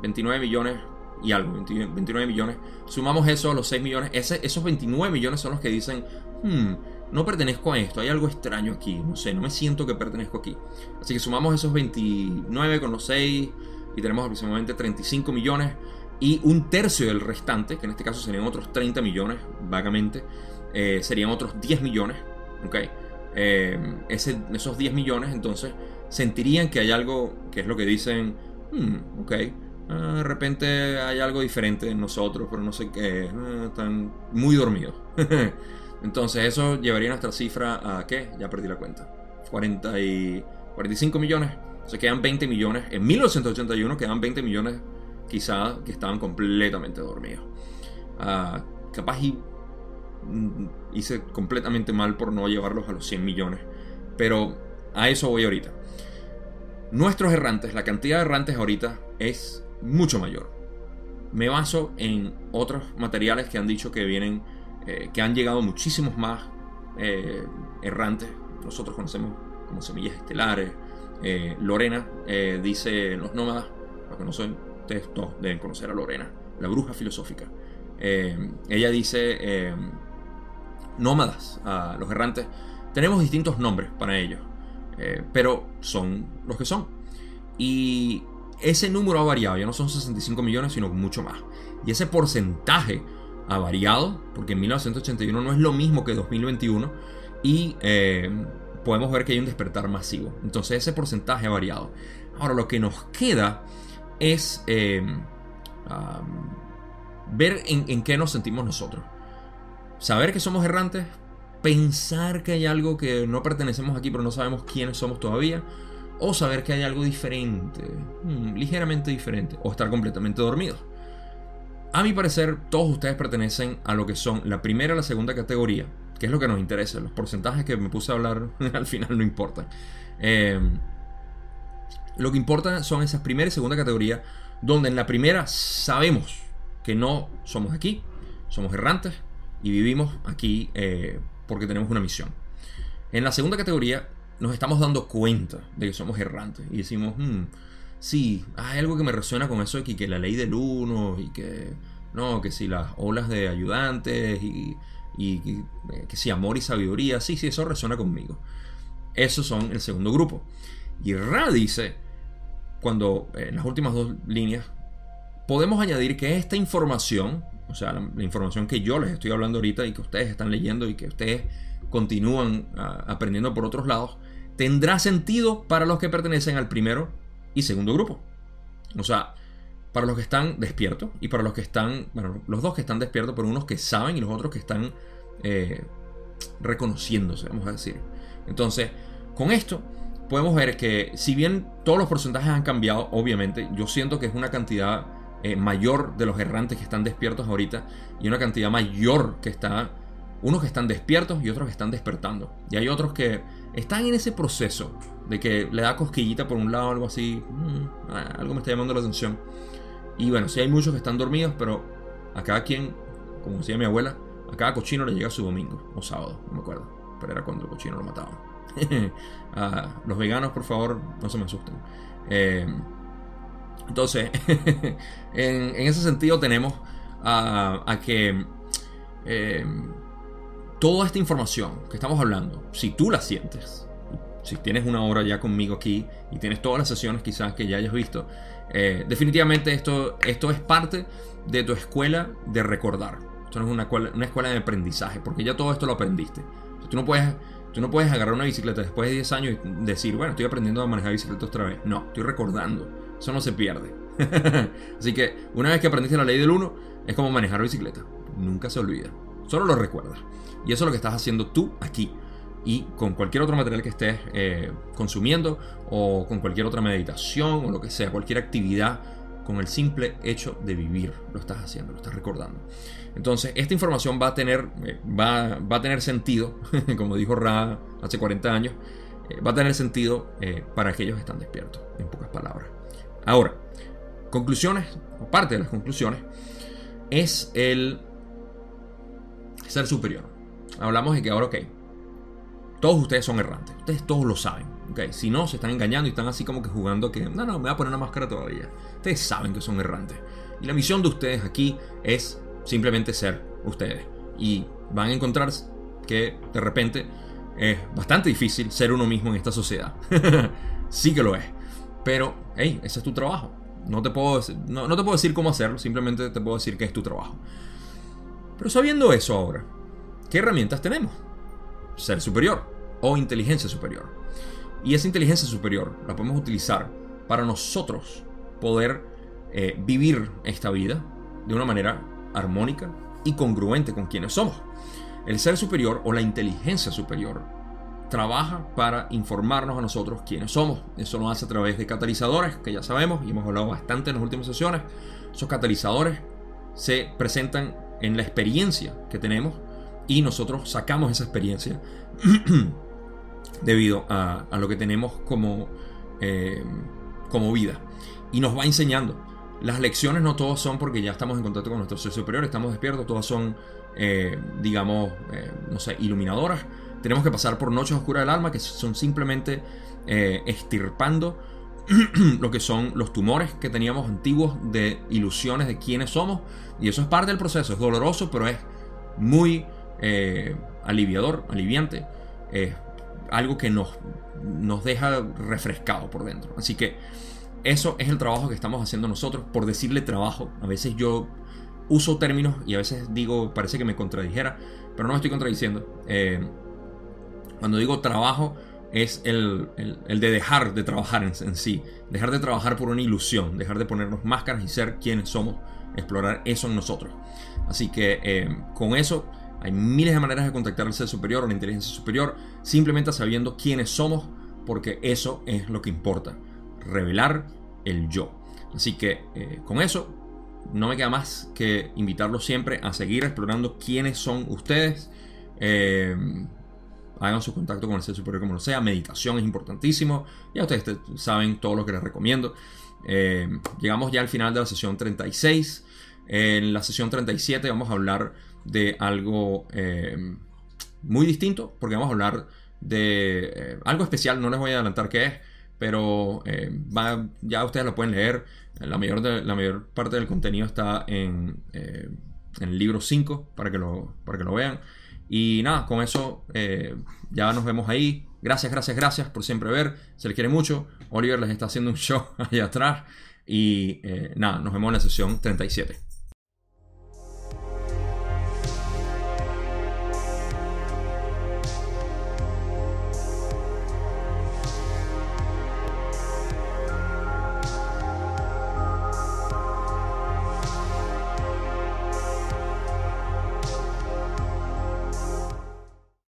29 millones y algo, 29 millones. Sumamos eso a los 6 millones. Esos 29 millones son los que dicen, hmm, no pertenezco a esto, hay algo extraño aquí, no sé, no me siento que pertenezco aquí. Así que sumamos esos 29 con los 6 y tenemos aproximadamente 35 millones y un tercio del restante, que en este caso serían otros 30 millones, vagamente, eh, serían otros 10 millones, ¿ok? Eh, esos 10 millones entonces sentirían que hay algo, que es lo que dicen, hmm, ok, ah, de repente hay algo diferente en nosotros, pero no sé qué, ah, están muy dormidos. Entonces eso llevaría nuestra cifra a ¿qué? Ya perdí la cuenta. 40 y 45 millones. Se quedan 20 millones. En 1981 quedan 20 millones quizás que estaban completamente dormidos. Ah, capaz y hice completamente mal por no llevarlos a los 100 millones. Pero a eso voy ahorita. Nuestros errantes, la cantidad de errantes ahorita es mucho mayor. Me baso en otros materiales que han dicho que vienen, eh, que han llegado muchísimos más eh, errantes. Nosotros conocemos como semillas estelares. Eh, Lorena dice los nómadas, los que no son, ustedes todos deben conocer a Lorena, la bruja filosófica. ella dice nómadas, los errantes. Tenemos distintos nombres para ellos. Eh, pero son los que son. Y ese número ha variado, ya no son 65 millones, sino mucho más. Y ese porcentaje ha variado, porque en 1981 no es lo mismo que 2021, y eh, podemos ver que hay un despertar masivo. Entonces ese porcentaje ha variado. Ahora lo que nos queda es eh, ver en qué nos sentimos nosotros. Saber que somos errantes, pensar que hay algo que no pertenecemos aquí pero no sabemos quiénes somos todavía, o saber que hay algo diferente, hmm, ligeramente diferente, o estar completamente dormido. A mi parecer, todos ustedes pertenecen a lo que son la primera y la segunda categoría, que es lo que nos interesa. Los porcentajes que me puse a hablar al final no importan. Em, lo que importa son esas primera y segunda categoría, donde en la primera sabemos que no somos aquí, somos errantes y vivimos aquí eh, porque tenemos una misión. En la segunda categoría nos estamos dando cuenta de que somos errantes y decimos, hmm, sí, hay algo que me resuena con eso de que, la ley del uno y que, no, que si las olas de ayudantes y, y que, si amor y sabiduría, sí, sí, eso resuena conmigo. Esos son el segundo grupo. Y Ra dice, cuando en las últimas dos líneas, podemos añadir que esta información o sea, la, información que yo les estoy hablando ahorita y que ustedes están leyendo y que ustedes continúan ah, aprendiendo por otros lados, tendrá sentido para los que pertenecen al primero y segundo grupo. O sea, para los que están despiertos y para los que están, bueno, los dos que están despiertos, pero unos que saben y los otros que están eh, reconociéndose, vamos a decir. Entonces, con esto podemos ver que si bien todos los porcentajes han cambiado, obviamente, yo siento que es una cantidad eh, mayor de los errantes que están despiertos ahorita y una cantidad mayor que está, unos que están despiertos y otros que están despertando. Y hay otros que están en ese proceso de que le da cosquillita por un lado, algo así, mm, ah, algo me está llamando la atención. Y bueno, sí hay muchos que están dormidos, pero a cada quien, como decía mi abuela, a cada cochino le llega su domingo o sábado, no me acuerdo, pero era cuando el cochino lo mataban. los veganos, por favor, no se me asusten. Eh, entonces, en, ese sentido tenemos a, que eh, toda esta información que estamos hablando, si tú la sientes, si tienes una hora ya conmigo aquí y tienes todas las sesiones quizás que ya hayas visto, eh, definitivamente esto, esto es parte de tu escuela de recordar. Esto no es una escuela, una escuela de aprendizaje, porque ya todo esto lo aprendiste. Tú no puedes Tú no puedes agarrar una bicicleta después de 10 años y decir, bueno, estoy aprendiendo a manejar bicicleta otra vez. No, estoy recordando. Eso no se pierde. Así que una vez que aprendiste la ley del 1, es como manejar bicicleta. Nunca se olvida. Solo lo recuerdas. Y eso es lo que estás haciendo tú aquí. Y con cualquier otro material que estés eh, consumiendo o con cualquier otra meditación o lo que sea, cualquier actividad, con el simple hecho de vivir, lo estás haciendo, lo estás recordando. Entonces, esta información va a tener, eh, va, va, a tener sentido, como dijo Ra hace 40 años, eh, va a tener sentido para aquellos que están despiertos, en pocas palabras. Ahora, conclusiones, o parte de las conclusiones, es el ser superior. Hablamos de que ahora, ok, todos ustedes son errantes, ustedes todos lo saben, ok, si no, se están engañando y están así como que jugando que, no, no, me voy a poner una máscara todavía. Ustedes saben que son errantes. Y la misión de ustedes aquí es simplemente ser ustedes. Y van a encontrar que de repente es bastante difícil ser uno mismo en esta sociedad. sí que lo es. Pero, hey, ese es tu trabajo. No te, puedo, no, te puedo decir cómo hacerlo, simplemente te puedo decir que es tu trabajo. Pero sabiendo eso ahora, ¿qué herramientas tenemos? Ser superior o inteligencia superior. Y esa inteligencia superior la podemos utilizar para nosotros poder eh, vivir esta vida de una manera armónica y congruente con quienes somos. El ser superior o la inteligencia superior trabaja para informarnos a nosotros quiénes somos. Eso lo hace a través de catalizadores, que ya sabemos y hemos hablado bastante en las últimas sesiones. Esos catalizadores se presentan en la experiencia que tenemos y nosotros sacamos esa experiencia debido a, lo que tenemos como, eh, como vida. Y nos va enseñando. Las lecciones no todas son porque ya estamos en contacto con nuestro ser superior, estamos despiertos, todas son, eh, digamos, eh, no sé, iluminadoras. Tenemos que pasar por noches oscuras del alma que son simplemente estirpando lo que son los tumores que teníamos antiguos de ilusiones de quiénes somos. Y eso es parte del proceso, es doloroso, pero es muy aliviador, aliviante algo que nos, nos deja refrescado por dentro. Así que eso es el trabajo que estamos haciendo nosotros, por decirle trabajo. A veces yo uso términos y a veces digo, parece que me contradijera, pero no me estoy contradiciendo. Eh, cuando digo trabajo es el, de dejar de trabajar en, sí, dejar de trabajar por una ilusión, dejar de ponernos máscaras y ser quienes somos, explorar eso en nosotros. Así que eh, con eso hay miles de maneras de contactar al ser superior o la inteligencia superior, simplemente sabiendo quiénes somos, porque eso es lo que importa, revelar el yo. Así que eh, con eso no me queda más que invitarlos siempre a seguir explorando quiénes son ustedes. Eh, hagan su contacto con el ser superior como lo sea. Meditación es importantísimo. Ya ustedes saben todo lo que les recomiendo. Eh, llegamos ya al final de la sesión 36. En la sesión 37 vamos a hablar de algo eh, muy distinto, porque vamos a hablar de eh, algo especial, no les voy a adelantar qué es, pero ya ustedes lo pueden leer. La mayor, la mayor parte del contenido está en, en el libro 5 para que, lo, para que lo vean. Y nada, con eso ya nos vemos ahí. Gracias, gracias, gracias por siempre ver. Se les quiere mucho. Oliver les está haciendo un show allá atrás. Y nada, nos vemos en la sesión 37.